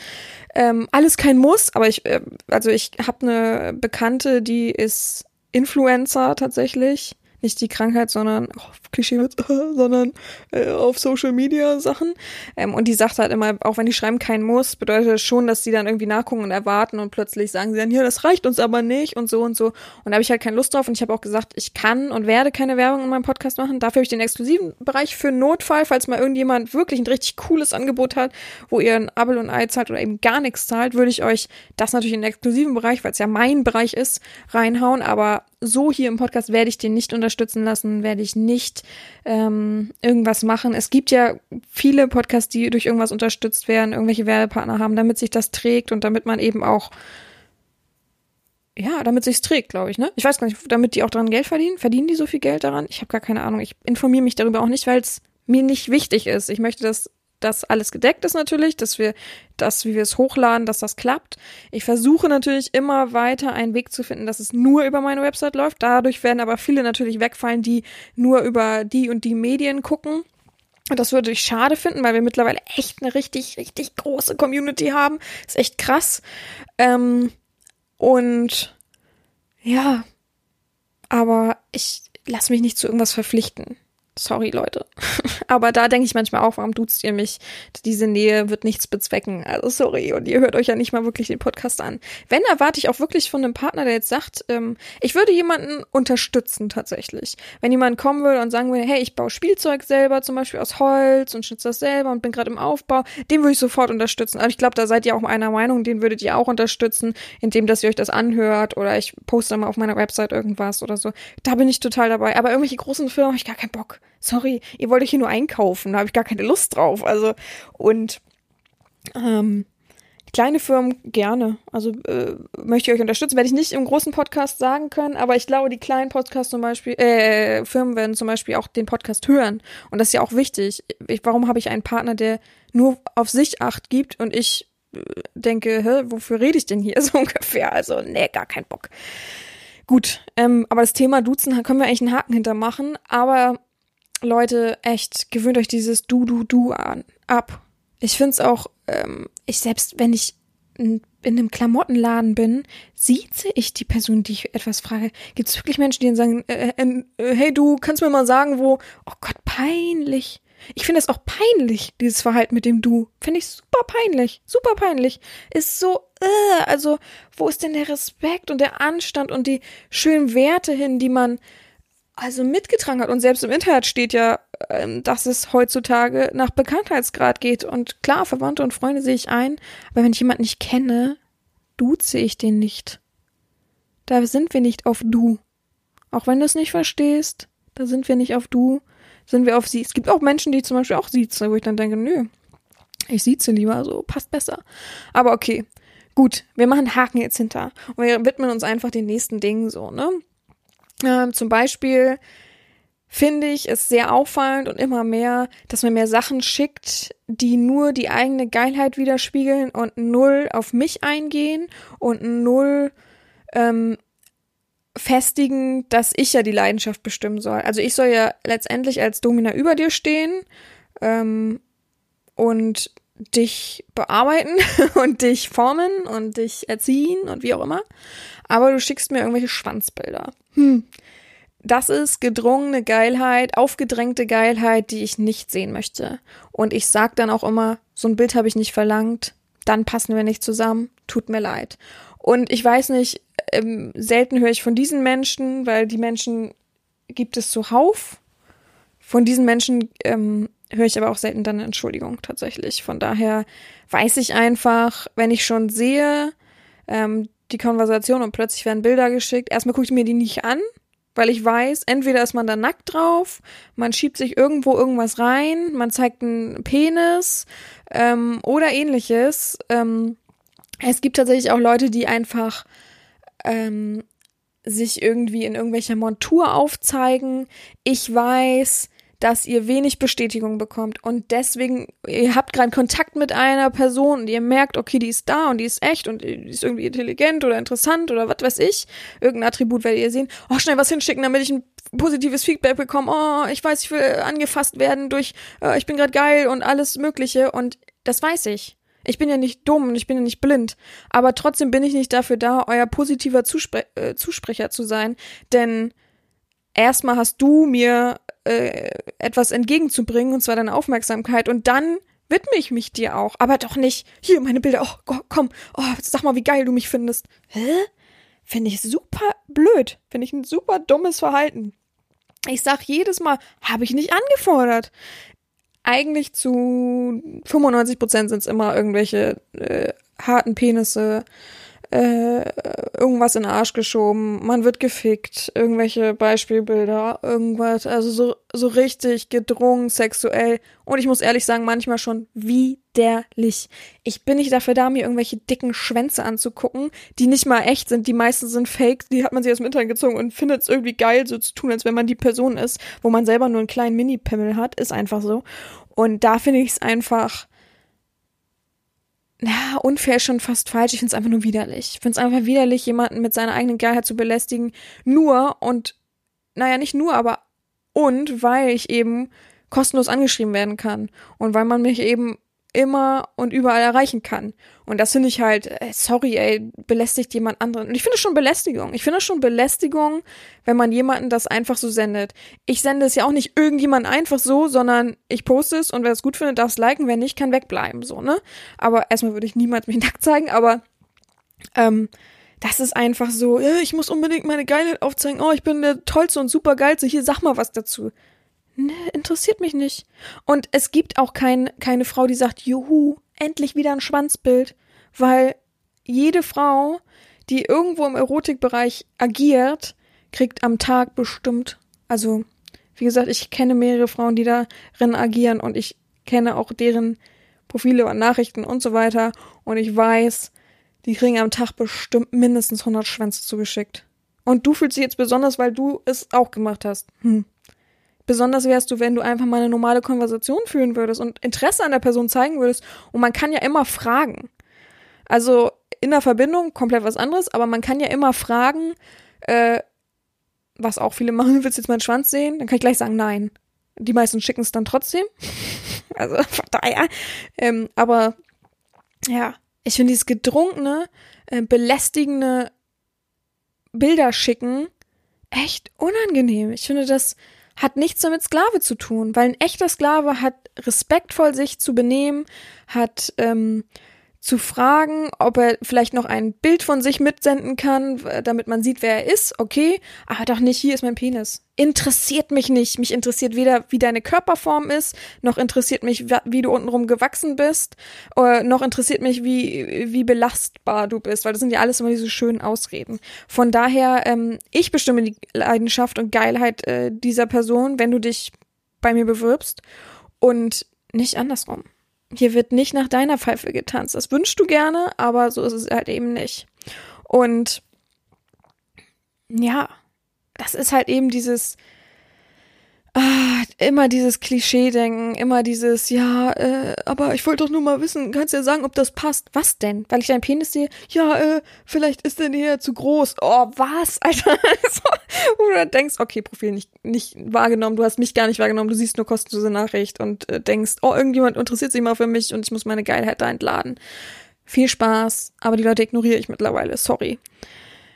B: Ähm, alles kein Muss, aber ich, äh, also ich habe eine Bekannte, die ist Influencer tatsächlich nicht die Krankheit, sondern oh, Klischeewitz, sondern äh, auf Social Media Sachen. Ähm, und die sagt halt immer, auch wenn die schreiben kein Muss, bedeutet das schon, dass sie dann irgendwie nachgucken und erwarten und plötzlich sagen sie dann, ja, das reicht uns aber nicht und so und so. Und da habe ich halt keine Lust drauf und ich habe auch gesagt, ich kann und werde keine Werbung in meinem Podcast machen. Dafür habe ich den exklusiven Bereich für Notfall, falls mal irgendjemand wirklich ein richtig cooles Angebot hat, wo ihr ein Abel und Ei zahlt oder eben gar nichts zahlt, würde ich euch das natürlich in den exklusiven Bereich, weil es ja mein Bereich ist, reinhauen. Aber so hier im Podcast werde ich den nicht unterstützen lassen, werde ich nicht ähm, irgendwas machen. Es gibt ja viele Podcasts, die durch irgendwas unterstützt werden, irgendwelche Werbepartner haben, damit sich das trägt und damit man eben auch ja, damit sich's trägt, glaube ich, ne? Ich weiß gar nicht, damit die auch dran Geld verdienen. Verdienen die so viel Geld daran? Ich habe gar keine Ahnung. Ich informiere mich darüber auch nicht, weil es mir nicht wichtig ist. Ich möchte das dass alles gedeckt ist natürlich, dass wir das, wie wir es hochladen, dass das klappt. Ich versuche natürlich immer weiter einen Weg zu finden, dass es nur über meine Website läuft. Dadurch werden aber viele natürlich wegfallen, die nur über die und die Medien gucken. Und das würde ich schade finden, weil wir mittlerweile echt eine richtig, richtig große Community haben. Ist echt krass. Ähm, und ja, aber ich lasse mich nicht zu irgendwas verpflichten. Sorry, Leute. Aber da denke ich manchmal auch, warum duzt ihr mich? Diese Nähe wird nichts bezwecken. Also sorry. Und ihr hört euch ja nicht mal wirklich den Podcast an. Wenn, erwarte ich auch wirklich von einem Partner, der jetzt sagt, ähm, ich würde jemanden unterstützen tatsächlich. Wenn jemand kommen würde und sagen würde, hey, ich baue Spielzeug selber, zum Beispiel aus Holz und schütze das selber und bin gerade im Aufbau, den würde ich sofort unterstützen. Aber ich glaube, da seid ihr auch einer Meinung, den würdet ihr auch unterstützen, indem dass ihr euch das anhört oder ich poste mal auf meiner Website irgendwas oder so. Da bin ich total dabei. Aber irgendwelche großen Firmen habe ich gar keinen Bock sorry, ihr wollt euch hier nur einkaufen, da habe ich gar keine Lust drauf. Also, und ähm, kleine Firmen gerne. Also äh, möchte ich euch unterstützen. Werde ich nicht im großen Podcast sagen können, aber ich glaube, die kleinen Podcasts zum Beispiel, äh, Firmen werden zum Beispiel auch den Podcast hören. Und das ist ja auch wichtig. Ich, warum habe ich einen Partner, der nur auf sich Acht gibt und ich äh, denke, hä, wofür rede ich denn hier so ungefähr? Also, nee, gar kein Bock. Gut, ähm, aber das Thema Duzen können wir eigentlich einen Haken hintermachen, aber Leute, echt, gewöhnt euch dieses Du, Du, Du an, ab. Ich finde es auch, ähm, ich selbst, wenn ich in einem Klamottenladen bin, sieze ich die Person, die ich etwas frage. Gibt es wirklich Menschen, die dann sagen, äh, äh, äh, hey du, kannst mir mal sagen, wo? Oh Gott, peinlich. Ich finde es auch peinlich, dieses Verhalten mit dem Du. Finde ich super peinlich. Super peinlich. Ist so, äh, also, wo ist denn der Respekt und der Anstand und die schönen Werte hin, die man also mitgetragen hat. Und selbst im Internet steht ja, ähm, dass es heutzutage nach Bekanntheitsgrad geht. Und klar, Verwandte und Freunde sehe ich ein, aber wenn ich jemanden nicht kenne, duze ich den nicht. Da sind wir nicht auf Du. Auch wenn du es nicht verstehst, da sind wir nicht auf Du, sind wir auf Sie. Es gibt auch Menschen, die zum Beispiel auch siezen, wo ich dann denke, nö, ich sieze lieber, so passt besser. Aber okay, gut, wir machen Haken jetzt hinter und wir widmen uns einfach den nächsten Dingen so, ne? Ähm, zum Beispiel finde ich es sehr auffallend und immer mehr, dass man mehr Sachen schickt, die nur die eigene Geilheit widerspiegeln und null auf mich eingehen und null ähm, festigen, dass ich ja die Leidenschaft bestimmen soll. Also ich soll ja letztendlich als Domina über dir stehen ähm, und dich bearbeiten und dich formen und dich erziehen und wie auch immer. Aber du schickst mir irgendwelche Schwanzbilder. Hm. Das ist gedrungene Geilheit, aufgedrängte Geilheit, die ich nicht sehen möchte. Und ich sag dann auch immer, so ein Bild habe ich nicht verlangt, dann passen wir nicht zusammen, tut mir leid. Und ich weiß nicht, ähm, selten höre ich von diesen Menschen, weil die Menschen gibt es zuhauf. Von diesen Menschen ähm, höre ich aber auch selten dann eine Entschuldigung tatsächlich. Von daher weiß ich einfach, wenn ich schon sehe, ähm, die Konversation und plötzlich werden Bilder geschickt, erstmal gucke ich mir die nicht an, weil ich weiß, entweder ist man da nackt drauf, man schiebt sich irgendwo irgendwas rein, man zeigt einen Penis ähm, oder ähnliches. Ähm, es gibt tatsächlich auch Leute, die einfach ähm, sich irgendwie in irgendwelcher Montur aufzeigen. Ich weiß, dass ihr wenig Bestätigung bekommt und deswegen, ihr habt gerade Kontakt mit einer Person und ihr merkt, okay, die ist da und die ist echt und die ist irgendwie intelligent oder interessant oder was weiß ich, irgendein Attribut werdet ihr sehen, oh, schnell was hinschicken, damit ich ein positives Feedback bekomme, oh, ich weiß, ich will angefasst werden durch, äh, ich bin gerade geil und alles mögliche und das weiß ich. Ich bin ja nicht dumm und ich bin ja nicht blind. Aber trotzdem bin ich nicht dafür da, euer positiver Zuspre äh, Zusprecher zu sein. Denn erstmal hast du mir äh, etwas entgegenzubringen, und zwar deine Aufmerksamkeit. Und dann widme ich mich dir auch. Aber doch nicht, hier, meine Bilder, oh, komm, oh, sag mal, wie geil du mich findest. Hä? Finde ich super blöd. Finde ich ein super dummes Verhalten. Ich sag jedes Mal, habe ich nicht angefordert eigentlich zu 95 Prozent sind es immer irgendwelche äh, harten Penisse, äh, irgendwas in den Arsch geschoben, man wird gefickt, irgendwelche Beispielbilder, irgendwas, also so, so richtig gedrungen sexuell. Und ich muss ehrlich sagen, manchmal schon widerlich. Ich bin nicht dafür da, mir irgendwelche dicken Schwänze anzugucken, die nicht mal echt sind. Die meisten sind fake, die hat man sich aus dem Internet gezogen und findet es irgendwie geil, so zu tun, als wenn man die Person ist, wo man selber nur einen kleinen Mini-Pimmel hat. Ist einfach so. Und da finde ich es einfach ja, unfair ist schon fast falsch. Ich finde es einfach nur widerlich. Ich finde es einfach widerlich, jemanden mit seiner eigenen Geilheit zu belästigen. Nur und, naja, nicht nur, aber und weil ich eben kostenlos angeschrieben werden kann. Und weil man mich eben immer und überall erreichen kann. Und das finde ich halt, äh, sorry, ey, belästigt jemand anderen. Und ich finde es schon Belästigung. Ich finde es schon Belästigung, wenn man jemanden das einfach so sendet. Ich sende es ja auch nicht irgendjemand einfach so, sondern ich poste es und wer es gut findet, darf es liken, wer nicht, kann wegbleiben, so, ne? Aber erstmal würde ich niemals mich nackt zeigen, aber ähm, das ist einfach so, ja, ich muss unbedingt meine Geilheit aufzeigen. Oh, ich bin der tollste und super geilste. Hier, sag mal was dazu. Ne, interessiert mich nicht. Und es gibt auch kein, keine Frau, die sagt, juhu, endlich wieder ein Schwanzbild. Weil jede Frau, die irgendwo im Erotikbereich agiert, kriegt am Tag bestimmt, also, wie gesagt, ich kenne mehrere Frauen, die darin agieren und ich kenne auch deren Profile und Nachrichten und so weiter. Und ich weiß, die kriegen am Tag bestimmt mindestens 100 Schwänze zugeschickt. Und du fühlst dich jetzt besonders, weil du es auch gemacht hast. Hm. Besonders wärst du, wenn du einfach mal eine normale Konversation führen würdest und Interesse an der Person zeigen würdest. Und man kann ja immer fragen. Also in der Verbindung komplett was anderes, aber man kann ja immer fragen, äh, was auch viele machen, willst du jetzt meinen Schwanz sehen? Dann kann ich gleich sagen, nein. Die meisten schicken es dann trotzdem. also von daher. Ähm, aber ja, Ich finde dieses gedrunkene, äh, belästigende Bilder schicken echt unangenehm. Ich finde, das hat nichts damit Sklave zu tun, weil ein echter Sklave hat respektvoll sich zu benehmen, hat ähm, zu fragen, ob er vielleicht noch ein Bild von sich mitsenden kann, damit man sieht, wer er ist, okay, aber doch nicht, hier ist mein Penis. Interessiert mich nicht. Mich interessiert weder, wie deine Körperform ist, noch interessiert mich, wie du untenrum gewachsen bist, oder noch interessiert mich, wie, wie belastbar du bist, weil das sind ja alles immer diese schönen Ausreden. Von daher, ähm, ich bestimme die Leidenschaft und Geilheit äh, dieser Person, wenn du dich bei mir bewirbst und nicht andersrum. Hier wird nicht nach deiner Pfeife getanzt. Das wünschst du gerne, aber so ist es halt eben nicht. Und ja, das ist halt eben dieses, Ah, immer dieses Klischee-Denken, immer dieses, ja, äh, aber ich wollte doch nur mal wissen, kannst du ja sagen, ob das passt. Was denn? Weil ich deinen Penis sehe, ja, äh, vielleicht ist der näher zu groß. Oh, was? Alter, so, wo dann denkst, okay, Profil nicht, nicht wahrgenommen, du hast mich gar nicht wahrgenommen, du siehst nur kostenlose Nachricht und äh, denkst, oh, irgendjemand interessiert sich mal für mich und ich muss meine Geilheit da entladen. Viel Spaß, aber die Leute ignoriere ich mittlerweile, sorry.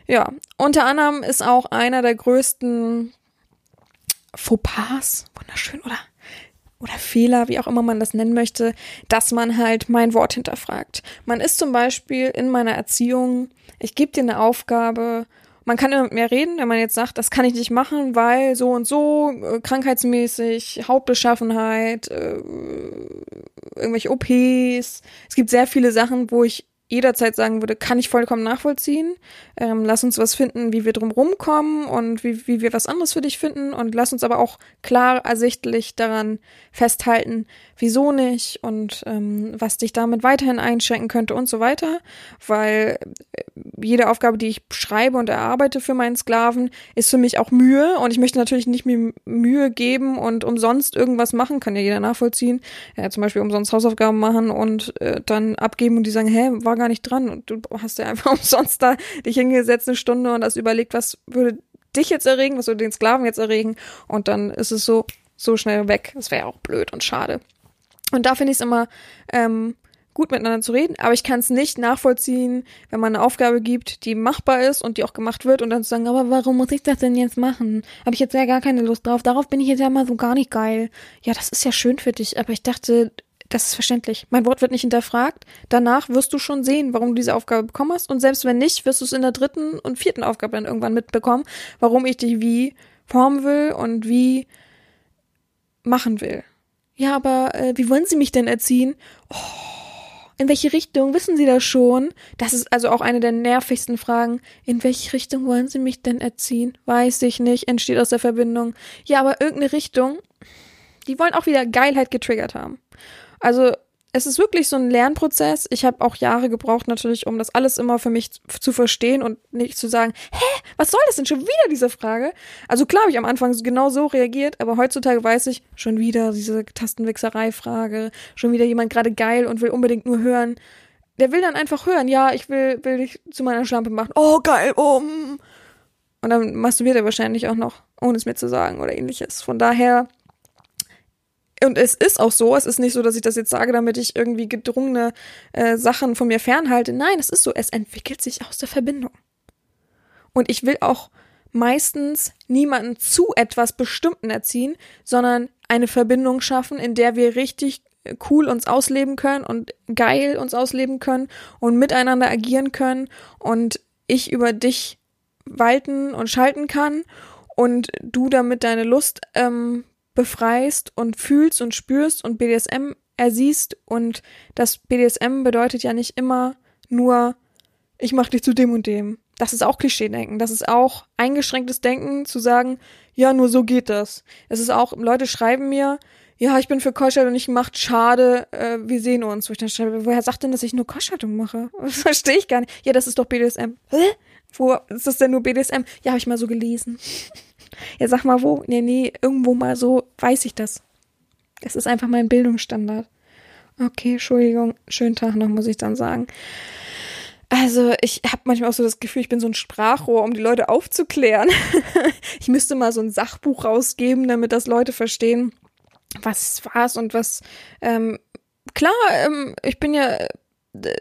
B: Ja, unter anderem ist auch einer der größten Fauxpas, wunderschön, oder? Oder Fehler, wie auch immer man das nennen möchte, dass man halt mein Wort hinterfragt. Man ist zum Beispiel in meiner Erziehung, ich gebe dir eine Aufgabe, man kann immer mit mir reden, wenn man jetzt sagt, das kann ich nicht machen, weil so und so, äh, krankheitsmäßig, Hautbeschaffenheit, äh, irgendwelche OPs. Es gibt sehr viele Sachen, wo ich jederzeit sagen würde, kann ich vollkommen nachvollziehen. Ähm, lass uns was finden, wie wir drum rumkommen und wie, wie wir was anderes für dich finden und lass uns aber auch klar ersichtlich daran festhalten, wieso nicht und ähm, was dich damit weiterhin einschränken könnte und so weiter, weil äh, jede Aufgabe, die ich schreibe und erarbeite für meinen Sklaven, ist für mich auch Mühe. Und ich möchte natürlich nicht mir Mühe geben und umsonst irgendwas machen, kann ja jeder nachvollziehen, ja, zum Beispiel umsonst Hausaufgaben machen und äh, dann abgeben und die sagen, hä, war gar nicht dran. Und du hast ja einfach umsonst da dich hingesetzt eine Stunde und das überlegt, was würde dich jetzt erregen, was würde den Sklaven jetzt erregen. Und dann ist es so so schnell weg. Das wäre ja auch blöd und schade. Und da finde ich es immer ähm, gut miteinander zu reden, aber ich kann es nicht nachvollziehen, wenn man eine Aufgabe gibt, die machbar ist und die auch gemacht wird und dann zu sagen, aber warum muss ich das denn jetzt machen? Habe ich jetzt ja gar keine Lust drauf. Darauf bin ich jetzt ja mal so gar nicht geil. Ja, das ist ja schön für dich, aber ich dachte, das ist verständlich. Mein Wort wird nicht hinterfragt. Danach wirst du schon sehen, warum du diese Aufgabe bekommen hast. Und selbst wenn nicht, wirst du es in der dritten und vierten Aufgabe dann irgendwann mitbekommen, warum ich dich wie formen will und wie machen will. Ja, aber äh, wie wollen Sie mich denn erziehen? Oh, in welche Richtung? Wissen Sie das schon? Das ist also auch eine der nervigsten Fragen. In welche Richtung wollen Sie mich denn erziehen? Weiß ich nicht, entsteht aus der Verbindung. Ja, aber irgendeine Richtung. Die wollen auch wieder Geilheit getriggert haben. Also es ist wirklich so ein Lernprozess. Ich habe auch Jahre gebraucht natürlich, um das alles immer für mich zu verstehen und nicht zu sagen, hä, was soll das denn schon wieder diese Frage? Also klar habe ich am Anfang genau so reagiert, aber heutzutage weiß ich schon wieder diese Tastenwichserei-Frage, schon wieder jemand gerade geil und will unbedingt nur hören. Der will dann einfach hören, ja, ich will, will dich zu meiner Schlampe machen. Oh, geil, oh. Und dann masturbiert er wahrscheinlich auch noch, ohne es mir zu sagen oder ähnliches. Von daher und es ist auch so, es ist nicht so, dass ich das jetzt sage, damit ich irgendwie gedrungene äh, Sachen von mir fernhalte. Nein, es ist so, es entwickelt sich aus der Verbindung. Und ich will auch meistens niemanden zu etwas Bestimmten erziehen, sondern eine Verbindung schaffen, in der wir richtig cool uns ausleben können und geil uns ausleben können und miteinander agieren können und ich über dich walten und schalten kann und du damit deine Lust ähm, befreist und fühlst und spürst und BDSM ersiehst und das BDSM bedeutet ja nicht immer nur, ich mach dich zu dem und dem. Das ist auch Klischee-Denken. Das ist auch eingeschränktes Denken, zu sagen, ja, nur so geht das. Es ist auch, Leute schreiben mir, ja, ich bin für Keuschaltung nicht gemacht, schade, äh, wir sehen uns. Wo ich dann schreibe, woher sagt denn, dass ich nur Keuschaltung mache? Das verstehe ich gar nicht. Ja, das ist doch BDSM. Hä? Wo ist das denn nur BDSM? Ja, habe ich mal so gelesen. Ja, sag mal wo? Nee, nee, irgendwo mal so weiß ich das. Das ist einfach mein Bildungsstandard. Okay, Entschuldigung, schönen Tag noch, muss ich dann sagen. Also, ich habe manchmal auch so das Gefühl, ich bin so ein Sprachrohr, um die Leute aufzuklären. ich müsste mal so ein Sachbuch rausgeben, damit das Leute verstehen, was es war und was. Ähm, klar, ähm, ich bin ja äh,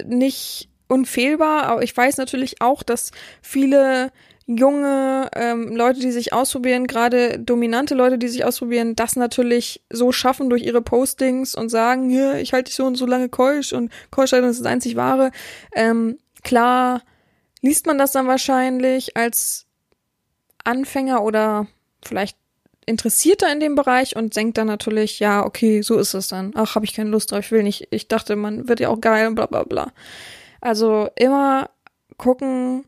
B: nicht unfehlbar, aber ich weiß natürlich auch, dass viele junge ähm, Leute, die sich ausprobieren, gerade dominante Leute, die sich ausprobieren, das natürlich so schaffen durch ihre Postings und sagen, hier, ich halte dich so und so lange keusch und Keuschhaltung ist das einzig wahre. Ähm, klar liest man das dann wahrscheinlich als Anfänger oder vielleicht Interessierter in dem Bereich und denkt dann natürlich, ja, okay, so ist es dann. Ach, habe ich keine Lust drauf, ich will nicht. Ich dachte, man wird ja auch geil und bla bla bla. Also immer gucken,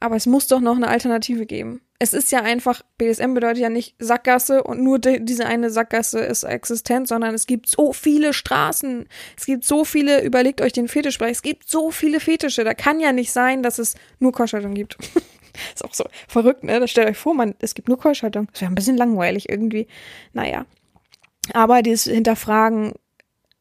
B: aber es muss doch noch eine Alternative geben. Es ist ja einfach, BDSM bedeutet ja nicht Sackgasse und nur die, diese eine Sackgasse ist existent, sondern es gibt so viele Straßen. Es gibt so viele, überlegt euch den Fetischbereich, es gibt so viele Fetische. Da kann ja nicht sein, dass es nur Keuschhaltung gibt. ist auch so verrückt, ne? Da stellt euch vor, man, es gibt nur Keuschhaltung. Das wäre ein bisschen langweilig irgendwie. Naja. Aber dieses Hinterfragen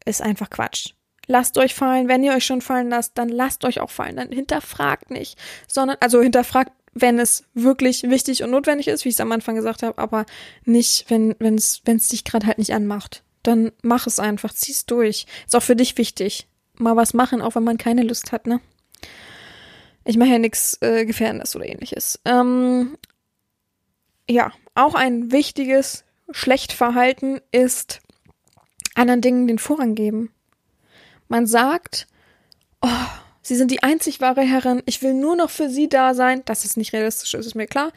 B: ist einfach Quatsch. Lasst euch fallen, wenn ihr euch schon fallen lasst, dann lasst euch auch fallen, dann hinterfragt nicht, sondern, also hinterfragt, wenn es wirklich wichtig und notwendig ist, wie ich es am Anfang gesagt habe, aber nicht, wenn es wenn es dich gerade halt nicht anmacht. Dann mach es einfach, zieh's durch. Ist auch für dich wichtig. Mal was machen, auch wenn man keine Lust hat, ne? Ich mache ja nichts äh, Gefährdendes oder ähnliches. Ähm, ja, auch ein wichtiges Schlechtverhalten ist anderen Dingen den Vorrang geben. Man sagt, oh, sie sind die einzig wahre Herrin, ich will nur noch für sie da sein. Das ist nicht realistisch, ist mir klar.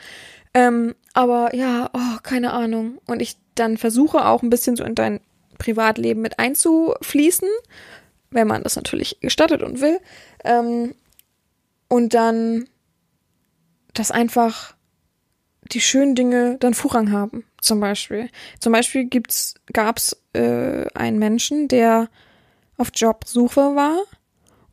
B: Ähm, aber ja, oh, keine Ahnung. Und ich dann versuche auch ein bisschen so in dein Privatleben mit einzufließen, wenn man das natürlich gestattet und will. Ähm, und dann das einfach die schönen Dinge dann Vorrang haben, zum Beispiel. Zum Beispiel gibt's, gab's äh, einen Menschen, der auf Jobsuche war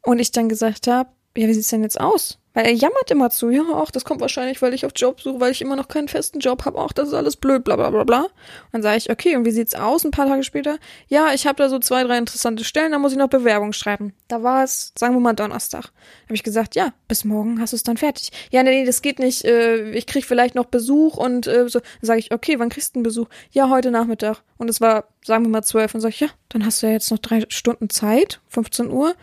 B: und ich dann gesagt habe, ja, wie sieht's denn jetzt aus? Weil er jammert immer zu, ja, ach, das kommt wahrscheinlich, weil ich auf Job suche, weil ich immer noch keinen festen Job habe, ach, das ist alles blöd, bla bla bla bla. Dann sage ich, okay, und wie sieht's aus? Ein paar Tage später, ja, ich habe da so zwei, drei interessante Stellen, da muss ich noch Bewerbung schreiben. Da war es, sagen wir mal, Donnerstag. Habe ich gesagt, ja, bis morgen hast du es dann fertig. Ja, nee, nee, das geht nicht, äh, ich krieg vielleicht noch Besuch und äh, so. Dann sage ich, okay, wann kriegst du einen Besuch? Ja, heute Nachmittag. Und es war, sagen wir mal, zwölf. Und sage ich, ja, dann hast du ja jetzt noch drei Stunden Zeit, 15 Uhr,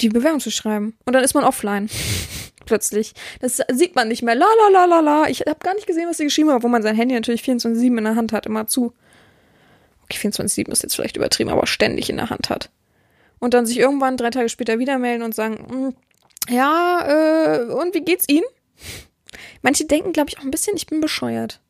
B: die Bewerbung zu schreiben. Und dann ist man offline plötzlich. Das sieht man nicht mehr. La la la la la. Ich habe gar nicht gesehen, was sie geschrieben hat, wo man sein Handy natürlich 24-7 in der Hand hat, immer zu. Okay, 24-7 ist jetzt vielleicht übertrieben, aber ständig in der Hand hat. Und dann sich irgendwann drei Tage später wieder melden und sagen, hm, ja, äh, und wie geht's Ihnen? Manche denken, glaube ich, auch ein bisschen, ich bin bescheuert.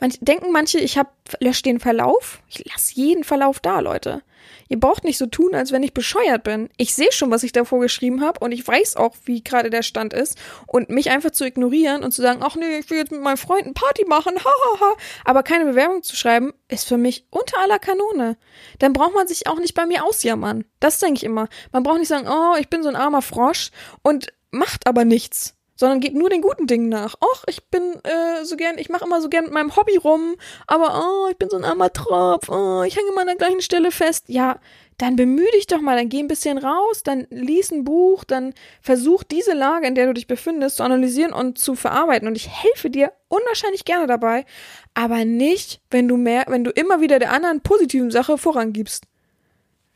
B: Manche denken manche, ich hab, lösche den Verlauf. Ich lasse jeden Verlauf da, Leute. Ihr braucht nicht so tun, als wenn ich bescheuert bin. Ich sehe schon, was ich davor geschrieben habe und ich weiß auch, wie gerade der Stand ist. Und mich einfach zu ignorieren und zu sagen, ach nee, ich will jetzt mit meinen Freunden Party machen, hahaha, ha, ha. aber keine Bewerbung zu schreiben, ist für mich unter aller Kanone. Dann braucht man sich auch nicht bei mir ausjammern. Das denke ich immer. Man braucht nicht sagen, oh, ich bin so ein armer Frosch und macht aber nichts sondern geht nur den guten Dingen nach. Och, ich bin äh, so gern, ich mache immer so gern mit meinem Hobby rum, aber oh, ich bin so ein armer Tropf, oh, ich hänge immer an der gleichen Stelle fest. Ja, dann bemühe dich doch mal, dann geh ein bisschen raus, dann lies ein Buch, dann versuch diese Lage, in der du dich befindest, zu analysieren und zu verarbeiten. Und ich helfe dir unwahrscheinlich gerne dabei, aber nicht, wenn du mehr, wenn du immer wieder der anderen positiven Sache vorangibst.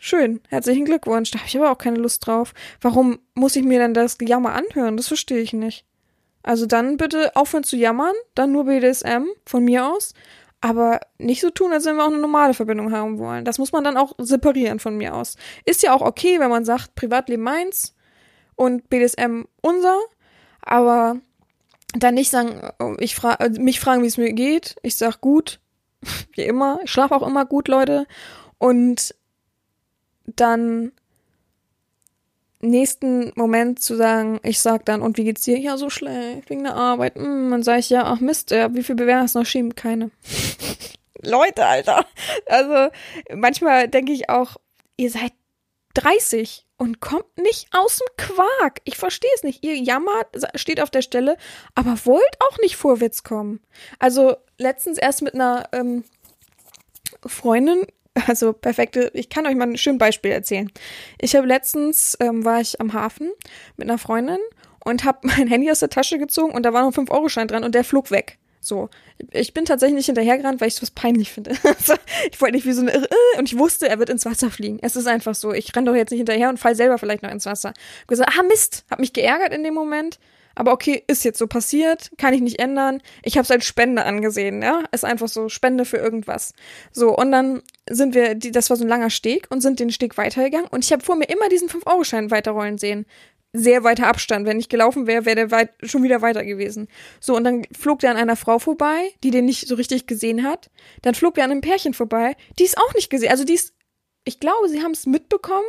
B: Schön, herzlichen Glückwunsch. Da habe ich aber auch keine Lust drauf. Warum muss ich mir dann das Jammer anhören? Das verstehe ich nicht. Also dann bitte aufhören zu jammern, dann nur BDSM von mir aus, aber nicht so tun, als wenn wir auch eine normale Verbindung haben wollen. Das muss man dann auch separieren von mir aus. Ist ja auch okay, wenn man sagt, Privatleben meins und BDSM unser, aber dann nicht sagen, oh, ich fra mich fragen, wie es mir geht. Ich sag gut, wie immer. Ich schlafe auch immer gut, Leute. Und dann nächsten Moment zu sagen, ich sag dann, und wie geht's dir? Ja, so schlecht, wegen der Arbeit. Mm, dann sage ich, ja, ach Mist, ja, wie viel Bewerbungen hast du noch schieben? Keine. Leute, Alter. Also, manchmal denke ich auch, ihr seid 30 und kommt nicht aus dem Quark. Ich verstehe es nicht. Ihr jammert, steht auf der Stelle, aber wollt auch nicht vorwärts kommen. Also, letztens erst mit einer ähm, Freundin also perfekte, ich kann euch mal ein schönes Beispiel erzählen. Ich habe letztens, ähm, war ich am Hafen mit einer Freundin und habe mein Handy aus der Tasche gezogen und da war noch ein 5-Euro-Schein dran und der flog weg. So, ich bin tatsächlich nicht hinterhergerannt, weil ich sowas peinlich finde. Ich wollte nicht wie so eine Irre und ich wusste, er wird ins Wasser fliegen. Es ist einfach so. Ich renne doch jetzt nicht hinterher und fall selber vielleicht noch ins Wasser. Ich gesagt, ah Mist, hab mich geärgert in dem Moment. Aber okay, ist jetzt so passiert, kann ich nicht ändern. Ich habe es als Spende angesehen, ja, ist einfach so Spende für irgendwas. So und dann sind wir, die, das war so ein langer Steg und sind den Steg weitergegangen und ich habe vor mir immer diesen 5-Euro-Schein weiterrollen sehen sehr weiter Abstand. Wenn ich gelaufen wäre, wäre der weit, schon wieder weiter gewesen. So, und dann flog der an einer Frau vorbei, die den nicht so richtig gesehen hat. Dann flog der an einem Pärchen vorbei, die es auch nicht gesehen. Also die ist, ich glaube, sie haben es mitbekommen,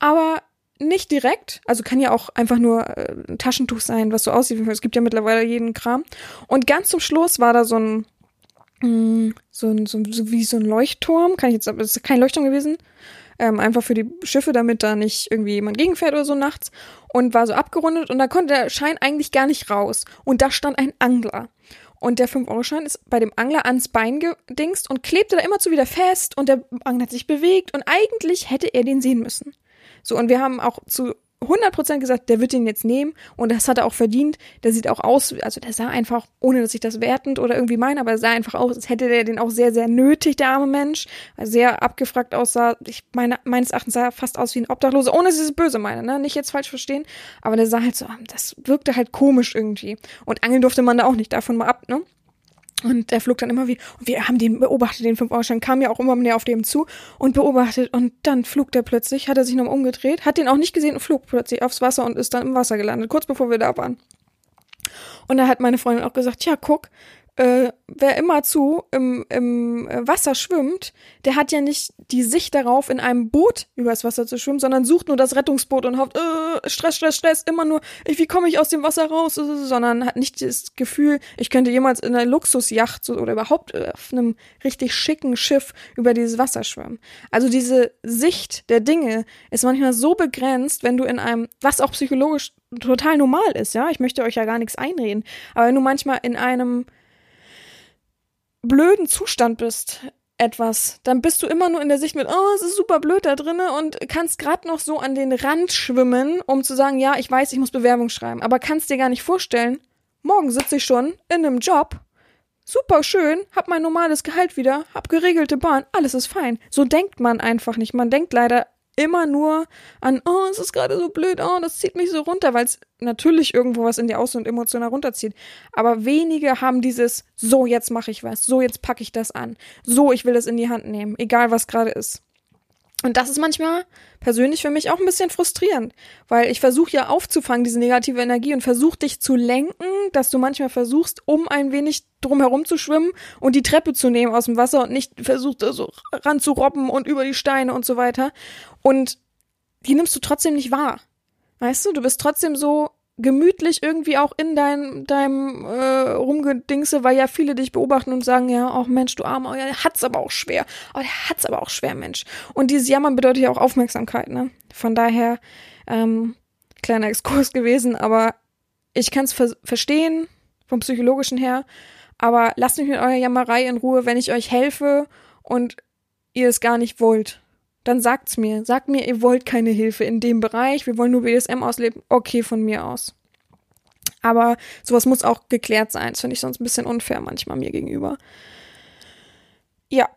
B: aber nicht direkt. Also kann ja auch einfach nur äh, ein Taschentuch sein, was so aussieht. Es gibt ja mittlerweile jeden Kram. Und ganz zum Schluss war da so ein, mm, so ein, so, so wie so ein Leuchtturm. Kann ich jetzt, es ist kein Leuchtturm gewesen ähm, einfach für die Schiffe, damit da nicht irgendwie jemand gegenfährt oder so nachts und war so abgerundet und da konnte der Schein eigentlich gar nicht raus und da stand ein Angler. Und der 5-Euro-Schein ist bei dem Angler ans Bein gedingst und klebte da immer zu wieder fest und der Angler hat sich bewegt und eigentlich hätte er den sehen müssen. So, und wir haben auch zu 100% gesagt, der wird den jetzt nehmen und das hat er auch verdient. Der sieht auch aus, also der sah einfach, ohne dass ich das wertend oder irgendwie meine, aber er sah einfach aus, als hätte der den auch sehr, sehr nötig, der arme Mensch. Weil sehr abgefragt aussah. Ich meine, meines Erachtens sah er fast aus wie ein Obdachloser, ohne dass ich es böse meine, ne? Nicht jetzt falsch verstehen. Aber der sah halt so, das wirkte halt komisch irgendwie. Und angeln durfte man da auch nicht, davon mal ab, ne? Und der flog dann immer wieder, und wir haben den beobachtet, den 5-Euro-Schein, kam ja auch immer näher auf dem zu und beobachtet und dann flog der plötzlich, hat er sich nochmal umgedreht, hat den auch nicht gesehen und flog plötzlich aufs Wasser und ist dann im Wasser gelandet, kurz bevor wir da waren. Und da hat meine Freundin auch gesagt, ja, guck, äh, wer immerzu im, im Wasser schwimmt, der hat ja nicht die Sicht darauf, in einem Boot übers Wasser zu schwimmen, sondern sucht nur das Rettungsboot und hofft, äh, Stress, Stress, Stress, immer nur, ich, wie komme ich aus dem Wasser raus, sondern hat nicht das Gefühl, ich könnte jemals in einer Luxusjacht oder überhaupt äh, auf einem richtig schicken Schiff über dieses Wasser schwimmen. Also diese Sicht der Dinge ist manchmal so begrenzt, wenn du in einem, was auch psychologisch total normal ist, ja, ich möchte euch ja gar nichts einreden, aber wenn du manchmal in einem blöden Zustand bist, etwas, dann bist du immer nur in der Sicht mit, oh, es ist super blöd da drinne und kannst gerade noch so an den Rand schwimmen, um zu sagen, ja, ich weiß, ich muss Bewerbung schreiben, aber kannst dir gar nicht vorstellen, morgen sitze ich schon in einem Job, super schön, hab mein normales Gehalt wieder, hab geregelte Bahn, alles ist fein. So denkt man einfach nicht. Man denkt leider immer nur an, oh, es ist gerade so blöd, oh, das zieht mich so runter, weil es natürlich irgendwo was in dir aus und emotional runterzieht. Aber wenige haben dieses, so, jetzt mache ich was, so, jetzt packe ich das an, so, ich will das in die Hand nehmen, egal was gerade ist. Und das ist manchmal persönlich für mich auch ein bisschen frustrierend, weil ich versuche ja aufzufangen, diese negative Energie und versuche dich zu lenken, dass du manchmal versuchst, um ein wenig drumherum zu schwimmen und die Treppe zu nehmen aus dem Wasser und nicht versuchst, so ranzurobben und über die Steine und so weiter. Und die nimmst du trotzdem nicht wahr. Weißt du, du bist trotzdem so gemütlich irgendwie auch in dein, deinem äh, Rumgedingse, weil ja viele dich beobachten und sagen, ja, auch Mensch, du Armer, oh, ja, der hat's aber auch schwer. Oh, der hat's aber auch schwer, Mensch. Und dieses Jammern bedeutet ja auch Aufmerksamkeit, ne? Von daher, ähm, kleiner Exkurs gewesen, aber ich kann es ver verstehen, vom psychologischen her, aber lasst mich mit eurer Jammerei in Ruhe, wenn ich euch helfe und ihr es gar nicht wollt dann sagt's mir. Sagt mir, ihr wollt keine Hilfe in dem Bereich, wir wollen nur BDSM ausleben. Okay, von mir aus. Aber sowas muss auch geklärt sein. Das finde ich sonst ein bisschen unfair manchmal mir gegenüber. Ja.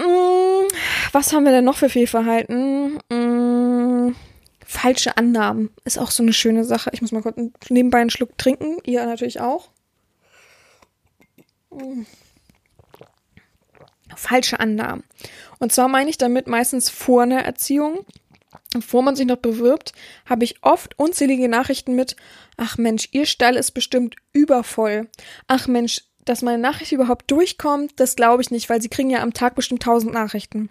B: Hm, was haben wir denn noch für Fehlverhalten? Hm, falsche Annahmen ist auch so eine schöne Sache. Ich muss mal kurz nebenbei einen Schluck trinken. Ihr natürlich auch. Falsche Annahmen. Und zwar meine ich damit meistens vor einer Erziehung, bevor man sich noch bewirbt, habe ich oft unzählige Nachrichten mit, ach Mensch, ihr Stall ist bestimmt übervoll. Ach Mensch, dass meine Nachricht überhaupt durchkommt, das glaube ich nicht, weil sie kriegen ja am Tag bestimmt tausend Nachrichten.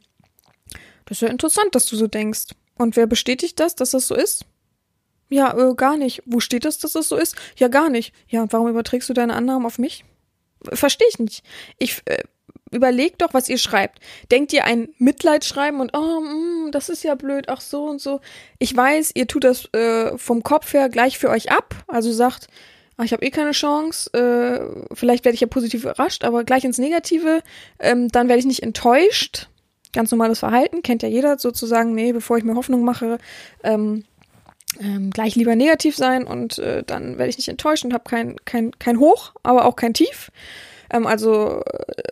B: Das ist ja interessant, dass du so denkst. Und wer bestätigt das, dass das so ist? Ja, äh, gar nicht. Wo steht das, dass das so ist? Ja, gar nicht. Ja, und warum überträgst du deine Annahmen auf mich? Verstehe ich nicht. Ich äh, überlegt doch, was ihr schreibt. Denkt ihr ein Mitleidsschreiben und oh, mm, das ist ja blöd, ach so und so. Ich weiß, ihr tut das äh, vom Kopf her gleich für euch ab, also sagt, ach, ich habe eh keine Chance, äh, vielleicht werde ich ja positiv überrascht, aber gleich ins Negative, ähm, dann werde ich nicht enttäuscht. Ganz normales Verhalten, kennt ja jeder sozusagen, nee, bevor ich mir Hoffnung mache, ähm, ähm, gleich lieber negativ sein und äh, dann werde ich nicht enttäuscht und habe kein, kein, kein Hoch, aber auch kein Tief. Ähm, also äh,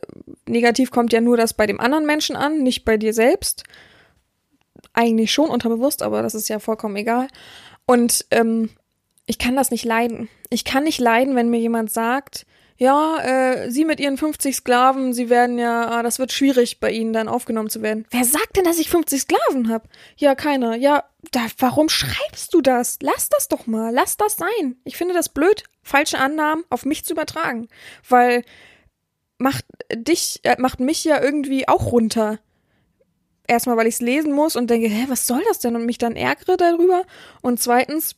B: negativ kommt ja nur das bei dem anderen Menschen an, nicht bei dir selbst. Eigentlich schon unterbewusst, aber das ist ja vollkommen egal. Und ähm, ich kann das nicht leiden. Ich kann nicht leiden, wenn mir jemand sagt, ja, äh, Sie mit Ihren 50 Sklaven, Sie werden ja, ah, das wird schwierig, bei Ihnen dann aufgenommen zu werden. Wer sagt denn, dass ich 50 Sklaven habe? Ja, keiner. Ja, da, warum schreibst du das? Lass das doch mal. Lass das sein. Ich finde das blöd, falsche Annahmen auf mich zu übertragen. Weil macht dich, äh, macht mich ja irgendwie auch runter. Erstmal, weil ich es lesen muss und denke, hä, was soll das denn? Und mich dann ärgere darüber. Und zweitens,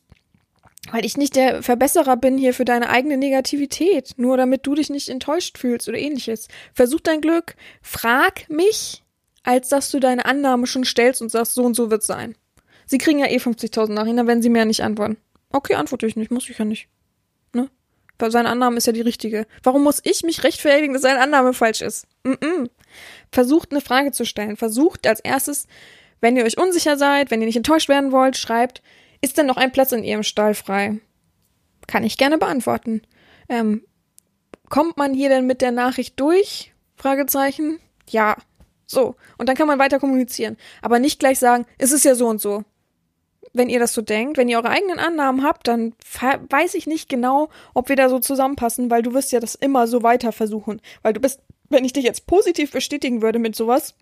B: weil ich nicht der Verbesserer bin hier für deine eigene Negativität, nur damit du dich nicht enttäuscht fühlst oder ähnliches. Versuch dein Glück, frag mich, als dass du deine Annahme schon stellst und sagst, so und so wird sein. Sie kriegen ja eh 50.000 Nachrichten, werden sie mir nicht antworten. Okay, antworte ich nicht, muss ich ja nicht. Ne? Seine Annahme ist ja die richtige. Warum muss ich mich rechtfertigen, dass seine Annahme falsch ist? Mm -mm. Versucht eine Frage zu stellen. Versucht als erstes, wenn ihr euch unsicher seid, wenn ihr nicht enttäuscht werden wollt, schreibt, ist denn noch ein Platz in Ihrem Stall frei? Kann ich gerne beantworten. Ähm, kommt man hier denn mit der Nachricht durch? Fragezeichen. Ja. So. Und dann kann man weiter kommunizieren. Aber nicht gleich sagen, es ist ja so und so. Wenn ihr das so denkt, wenn ihr eure eigenen Annahmen habt, dann weiß ich nicht genau, ob wir da so zusammenpassen, weil du wirst ja das immer so weiter versuchen. Weil du bist, wenn ich dich jetzt positiv bestätigen würde mit sowas,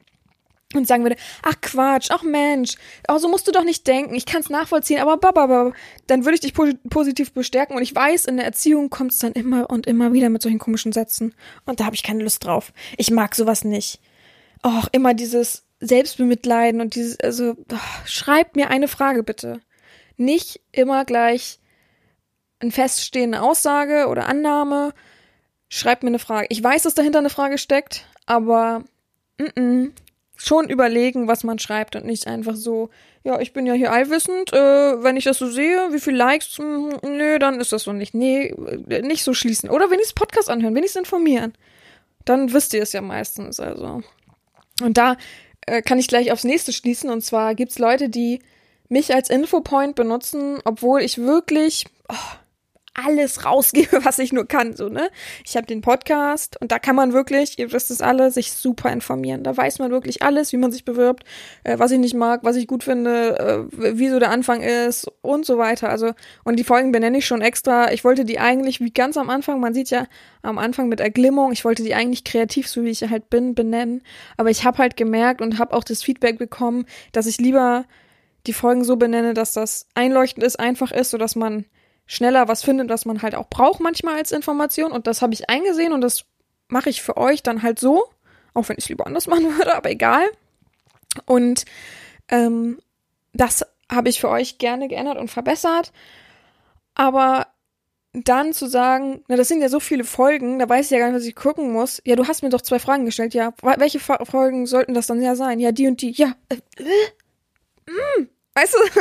B: und sagen würde, ach Quatsch, ach Mensch, oh, so musst du doch nicht denken, ich kann es nachvollziehen, aber bababa, dann würde ich dich po positiv bestärken und ich weiß, in der Erziehung kommt es dann immer und immer wieder mit solchen komischen Sätzen und da habe ich keine Lust drauf. Ich mag sowas nicht. Och, immer dieses Selbstbemitleiden und dieses, also, oh, schreib mir eine Frage bitte. Nicht immer gleich eine feststehende Aussage oder Annahme. Schreib mir eine Frage. Ich weiß, dass dahinter eine Frage steckt, aber mm -mm, schon überlegen, was man schreibt und nicht einfach so, ja, ich bin ja hier allwissend, äh, wenn ich das so sehe, wie viel Likes, mh, hm, nö, dann ist das so nicht. Nee, äh, nicht so schließen. Oder ich Podcast anhören, es informieren, dann wisst ihr es ja meistens, also. Und da äh, kann ich gleich aufs nächste schließen. Und zwar gibt's Leute, die mich als Infopoint benutzen, obwohl ich wirklich, oh, alles rausgebe, was ich nur kann, so, ne? Ich habe den Podcast und da kann man wirklich, ihr wisst es alle, sich super informieren. Da weiß man wirklich alles, wie man sich bewirbt, äh, was ich nicht mag, was ich gut finde, äh, wie so der Anfang ist und so weiter. Also, und die Folgen benenne ich schon extra. Ich wollte die eigentlich, wie ganz am Anfang, man sieht ja am Anfang mit Erglimmung, ich wollte die eigentlich kreativ, so wie ich halt bin, benennen. Aber ich habe halt gemerkt und habe auch das Feedback bekommen, dass ich lieber die Folgen so benenne, dass das einleuchtend ist, einfach ist, so dass man schneller was findet, was man halt auch braucht manchmal als Information. Und das habe ich eingesehen und das mache ich für euch dann halt so, auch wenn ich es lieber anders machen würde, aber egal. Und ähm, das habe ich für euch gerne geändert und verbessert. Aber dann zu sagen, na, das sind ja so viele Folgen, da weiß ich ja gar nicht, was ich gucken muss. Ja, du hast mir doch zwei Fragen gestellt. Ja, welche Folgen sollten das dann ja sein? Ja, die und die. Ja, äh, äh, mm, weißt du,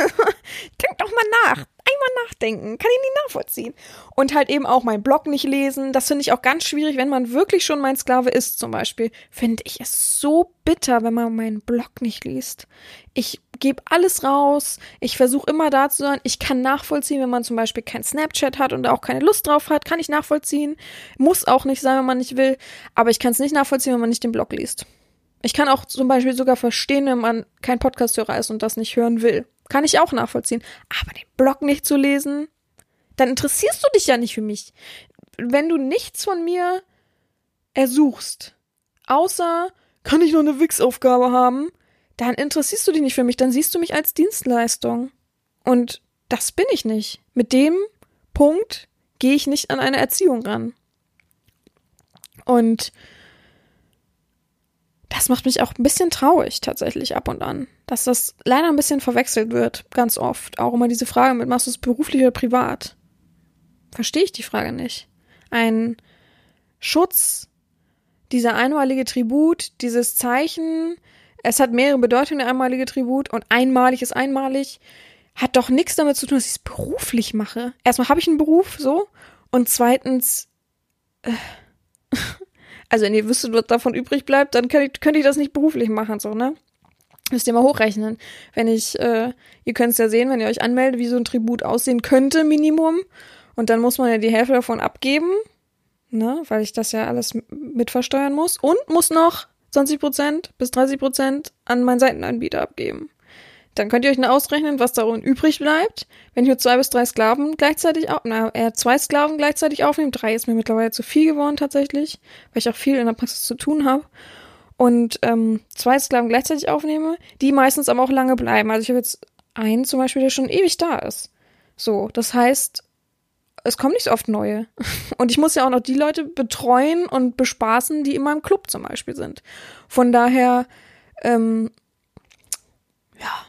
B: denk doch mal nach einmal nachdenken, kann ich nicht nachvollziehen. Und halt eben auch meinen Blog nicht lesen. Das finde ich auch ganz schwierig, wenn man wirklich schon mein Sklave ist, zum Beispiel. Finde ich es so bitter, wenn man meinen Blog nicht liest. Ich gebe alles raus. Ich versuche immer da zu sein. Ich kann nachvollziehen, wenn man zum Beispiel kein Snapchat hat und auch keine Lust drauf hat, kann ich nachvollziehen. Muss auch nicht sein, wenn man nicht will. Aber ich kann es nicht nachvollziehen, wenn man nicht den Blog liest. Ich kann auch zum Beispiel sogar verstehen, wenn man kein Podcasthörer ist und das nicht hören will. Kann ich auch nachvollziehen. Aber den Blog nicht zu lesen, dann interessierst du dich ja nicht für mich. Wenn du nichts von mir ersuchst, außer kann ich noch eine Wix-Aufgabe haben, dann interessierst du dich nicht für mich, dann siehst du mich als Dienstleistung. Und das bin ich nicht. Mit dem Punkt gehe ich nicht an eine Erziehung ran. Und das macht mich auch ein bisschen traurig tatsächlich ab und an, dass das leider ein bisschen verwechselt wird, ganz oft. Auch immer diese Frage mit, machst du es beruflich oder privat? Verstehe ich die Frage nicht. Ein Schutz, dieser einmalige Tribut, dieses Zeichen, es hat mehrere Bedeutungen, der einmalige Tribut, und einmalig ist einmalig, hat doch nichts damit zu tun, dass ich es beruflich mache. Erstmal habe ich einen Beruf, so, und zweitens, äh, also wenn ihr wüsstet, was davon übrig bleibt, dann könnt ich, könnt ich das nicht beruflich machen, so, ne? Müsst ihr mal hochrechnen. Wenn ich, äh, ihr könnt es ja sehen, wenn ihr euch anmeldet, wie so ein Tribut aussehen könnte, Minimum. Und dann muss man ja die Hälfte davon abgeben. ne, weil ich das ja alles mitversteuern muss und muss noch 20% bis 30% an meinen Seitenanbieter abgeben. Dann könnt ihr euch nur ausrechnen, was darin übrig bleibt. Wenn ich nur zwei bis drei Sklaven gleichzeitig, na, eher zwei Sklaven gleichzeitig aufnehme, drei ist mir mittlerweile zu viel geworden tatsächlich, weil ich auch viel in der Praxis zu tun habe. Und ähm, zwei Sklaven gleichzeitig aufnehme, die meistens aber auch lange bleiben. Also ich habe jetzt einen zum Beispiel, der schon ewig da ist. So, das heißt, es kommen nicht so oft neue. Und ich muss ja auch noch die Leute betreuen und bespaßen, die in meinem Club zum Beispiel sind. Von daher, ähm, ja,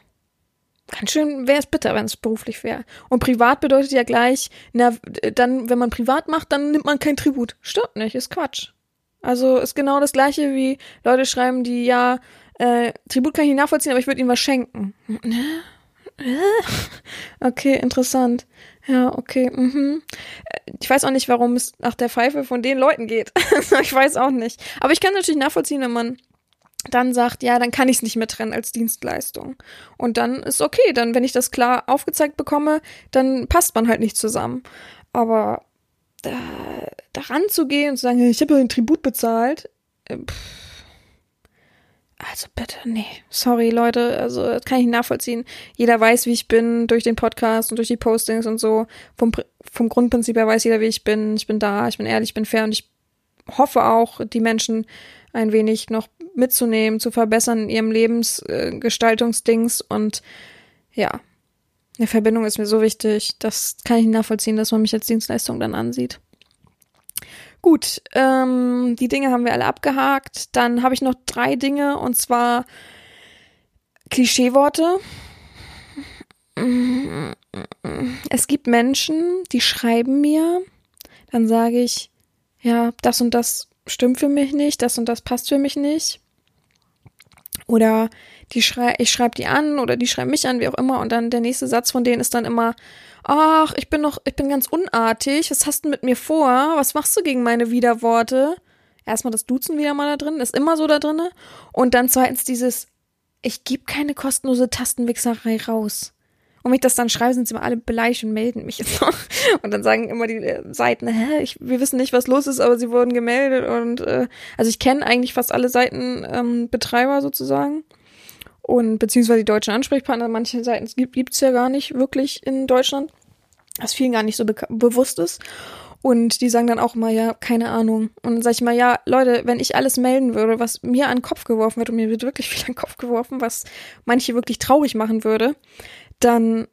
B: ganz schön wäre es bitter, wenn es beruflich wäre. Und privat bedeutet ja gleich, na, dann, wenn man privat macht, dann nimmt man kein Tribut. Stimmt nicht, ist Quatsch. Also ist genau das gleiche wie Leute schreiben, die ja, äh, Tribut kann ich nicht nachvollziehen, aber ich würde ihnen was schenken. Okay, interessant. Ja, okay. Mhm. Ich weiß auch nicht, warum es nach der Pfeife von den Leuten geht. ich weiß auch nicht. Aber ich kann natürlich nachvollziehen, wenn man dann sagt, ja, dann kann ich es nicht mehr trennen als Dienstleistung. Und dann ist okay, dann, wenn ich das klar aufgezeigt bekomme, dann passt man halt nicht zusammen. Aber da, daran zu gehen und zu sagen, ich habe den Tribut bezahlt, äh, pff. also bitte, nee, sorry Leute, also das kann ich nicht nachvollziehen. Jeder weiß, wie ich bin durch den Podcast und durch die Postings und so. Vom, vom Grundprinzip her weiß jeder, wie ich bin. Ich bin da, ich bin ehrlich, ich bin fair und ich hoffe auch, die Menschen ein wenig noch mitzunehmen, zu verbessern in ihrem Lebensgestaltungsdings und ja, eine Verbindung ist mir so wichtig, das kann ich nachvollziehen, dass man mich als Dienstleistung dann ansieht. Gut, ähm, die Dinge haben wir alle abgehakt. Dann habe ich noch drei Dinge und zwar Klischeeworte. Es gibt Menschen, die schreiben mir, dann sage ich, ja, das und das stimmt für mich nicht, das und das passt für mich nicht. Oder die schrei ich schreibe die an oder die schreiben mich an, wie auch immer. Und dann der nächste Satz von denen ist dann immer, ach, ich bin noch, ich bin ganz unartig, was hast du mit mir vor? Was machst du gegen meine Widerworte? Erstmal das Duzen wieder mal da drin, ist immer so da drinne. Und dann zweitens dieses, ich gebe keine kostenlose Tastenwichserei raus. Und wenn ich das dann schreibe, sind sie immer alle beleidigt und melden mich jetzt noch. Und dann sagen immer die äh, Seiten, hä, ich, wir wissen nicht, was los ist, aber sie wurden gemeldet. Und äh, also ich kenne eigentlich fast alle Seitenbetreiber ähm, sozusagen. Und beziehungsweise die deutschen Ansprechpartner, manche Seiten gibt gibt's ja gar nicht wirklich in Deutschland, was vielen gar nicht so bewusst ist. Und die sagen dann auch immer, ja, keine Ahnung. Und dann sage ich mal, ja, Leute, wenn ich alles melden würde, was mir an den Kopf geworfen wird, und mir wird wirklich viel an den Kopf geworfen, was manche wirklich traurig machen würde, dann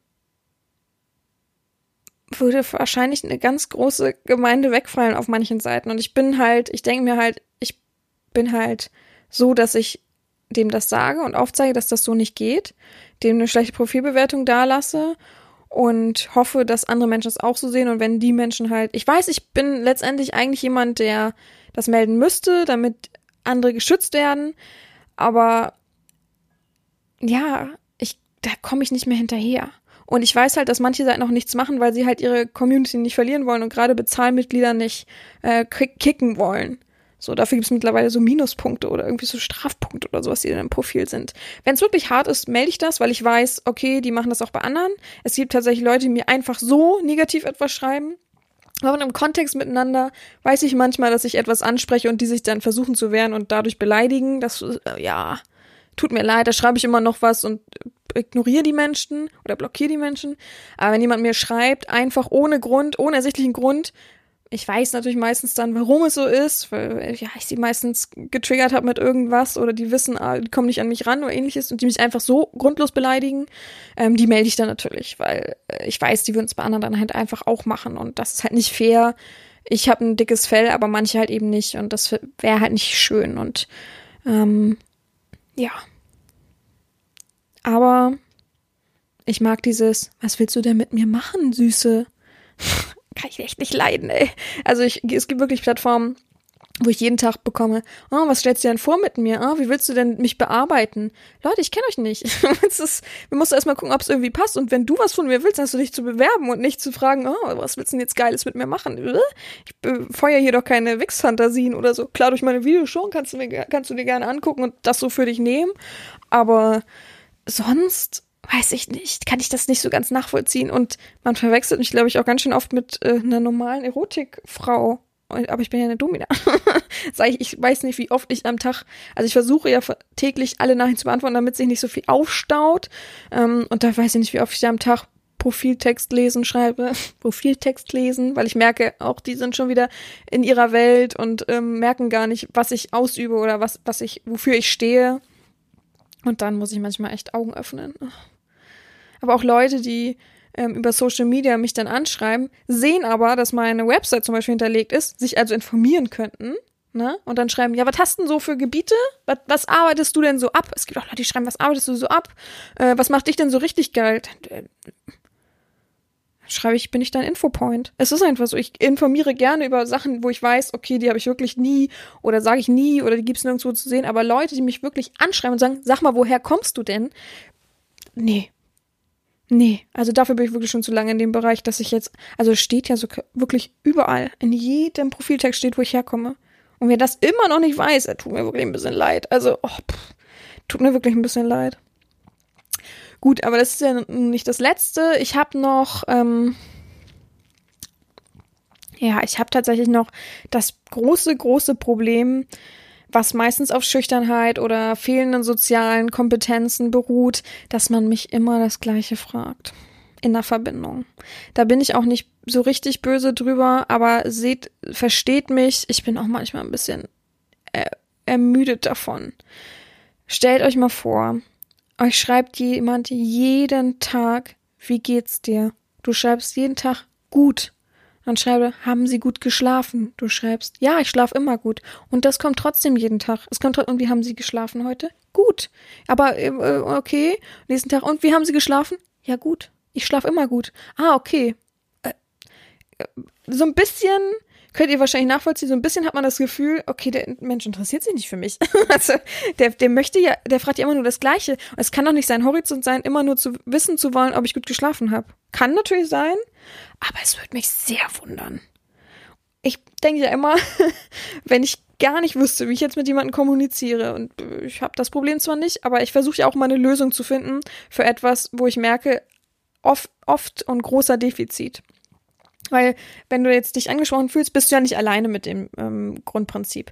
B: würde wahrscheinlich eine ganz große Gemeinde wegfallen auf manchen Seiten. Und ich bin halt, ich denke mir halt, ich bin halt so, dass ich dem das sage und aufzeige, dass das so nicht geht, dem eine schlechte Profilbewertung dalasse und hoffe, dass andere Menschen es auch so sehen. Und wenn die Menschen halt, ich weiß, ich bin letztendlich eigentlich jemand, der das melden müsste, damit andere geschützt werden, aber ja, da komme ich nicht mehr hinterher. Und ich weiß halt, dass manche Seiten auch nichts machen, weil sie halt ihre Community nicht verlieren wollen und gerade Bezahlmitglieder nicht äh, kick- kicken wollen. So, dafür gibt's mittlerweile so Minuspunkte oder irgendwie so Strafpunkte oder sowas, die in einem Profil sind. Wenn es wirklich hart ist, melde ich das, weil ich weiß, okay, die machen das auch bei anderen. Es gibt tatsächlich Leute, die mir einfach so negativ etwas schreiben. Aber einem Kontext miteinander weiß ich manchmal, dass ich etwas anspreche und die sich dann versuchen zu wehren und dadurch beleidigen. Das, äh, ja, tut mir leid, da schreibe ich immer noch was und ignoriere die Menschen oder blockiere die Menschen. Aber wenn jemand mir schreibt, einfach ohne Grund, ohne ersichtlichen Grund, ich weiß natürlich meistens dann, warum es so ist, weil ja, ich sie meistens getriggert habe mit irgendwas oder die wissen, ah, die kommen nicht an mich ran oder ähnliches und die mich einfach so grundlos beleidigen, ähm, die melde ich dann natürlich, weil äh, ich weiß, die würden es bei anderen dann halt einfach auch machen und das ist halt nicht fair. Ich habe ein dickes Fell, aber manche halt eben nicht und das wäre halt nicht schön und ähm, ja. Aber ich mag dieses, was willst du denn mit mir machen, Süße? Kann ich echt nicht leiden, ey. Also ich, es gibt wirklich Plattformen, wo ich jeden Tag bekomme, oh, was stellst du denn vor mit mir? Oh, wie willst du denn mich bearbeiten? Leute, ich kenne euch nicht. wir müssen erstmal gucken, ob es irgendwie passt. Und wenn du was von mir willst, hast du dich zu bewerben und nicht zu fragen, oh, was willst du denn jetzt Geiles mit mir machen? Ich feuer hier doch keine Wix-Fantasien oder so. Klar, durch meine Videos schon kannst du, mir, kannst du dir gerne angucken und das so für dich nehmen. Aber sonst weiß ich nicht, kann ich das nicht so ganz nachvollziehen. Und man verwechselt mich, glaube ich, auch ganz schön oft mit äh, einer normalen Erotikfrau. aber ich bin ja eine Domina. Sag ich, ich weiß nicht, wie oft ich am Tag, also ich versuche ja täglich alle Nachrichten zu beantworten, damit sich nicht so viel aufstaut. Ähm, und da weiß ich nicht, wie oft ich am Tag Profiltext lesen schreibe, Profiltext lesen, weil ich merke, auch die sind schon wieder in ihrer Welt und ähm, merken gar nicht, was ich ausübe oder was, was ich, wofür ich stehe. Und dann muss ich manchmal echt Augen öffnen. Aber auch Leute, die ähm, über Social Media mich dann anschreiben, sehen aber, dass meine Website zum Beispiel hinterlegt ist, sich also informieren könnten. Ne? Und dann schreiben, ja, was hast denn so für Gebiete? Was, was arbeitest du denn so ab? Es gibt auch Leute, die schreiben, was arbeitest du so ab? Äh, was macht dich denn so richtig geil? Schreibe ich, bin ich dein Infopoint. Es ist einfach so, ich informiere gerne über Sachen, wo ich weiß, okay, die habe ich wirklich nie oder sage ich nie oder die gibt es nirgendwo zu sehen. Aber Leute, die mich wirklich anschreiben und sagen, sag mal, woher kommst du denn? Nee, Nee, also dafür bin ich wirklich schon zu lange in dem Bereich, dass ich jetzt, also es steht ja so wirklich überall, in jedem Profiltext steht, wo ich herkomme. Und wer das immer noch nicht weiß, er tut mir wirklich ein bisschen leid. Also, oh, pff, tut mir wirklich ein bisschen leid. Gut, aber das ist ja nicht das Letzte. Ich habe noch, ähm, ja, ich habe tatsächlich noch das große, große Problem, was meistens auf Schüchternheit oder fehlenden sozialen Kompetenzen beruht, dass man mich immer das Gleiche fragt. In der Verbindung. Da bin ich auch nicht so richtig böse drüber, aber seht, versteht mich, ich bin auch manchmal ein bisschen er ermüdet davon. Stellt euch mal vor, euch schreibt jemand jeden Tag, wie geht's dir? Du schreibst jeden Tag gut. Dann schreibe, haben Sie gut geschlafen? Du schreibst, ja, ich schlafe immer gut. Und das kommt trotzdem jeden Tag. Es kommt und wie haben Sie geschlafen heute? Gut. Aber äh, okay, nächsten Tag. Und wie haben Sie geschlafen? Ja, gut. Ich schlafe immer gut. Ah, okay. Äh, äh, so ein bisschen könnt ihr wahrscheinlich nachvollziehen, so ein bisschen hat man das Gefühl, okay, der Mensch interessiert sich nicht für mich. also der, der möchte ja, der fragt ja immer nur das Gleiche. Und es kann doch nicht sein Horizont sein, immer nur zu wissen zu wollen, ob ich gut geschlafen habe. Kann natürlich sein, aber es würde mich sehr wundern. Ich denke ja immer, wenn ich gar nicht wüsste, wie ich jetzt mit jemandem kommuniziere. Und ich habe das Problem zwar nicht, aber ich versuche ja auch mal eine Lösung zu finden für etwas, wo ich merke, oft, oft und großer Defizit. Weil, wenn du jetzt dich angesprochen fühlst, bist du ja nicht alleine mit dem ähm, Grundprinzip.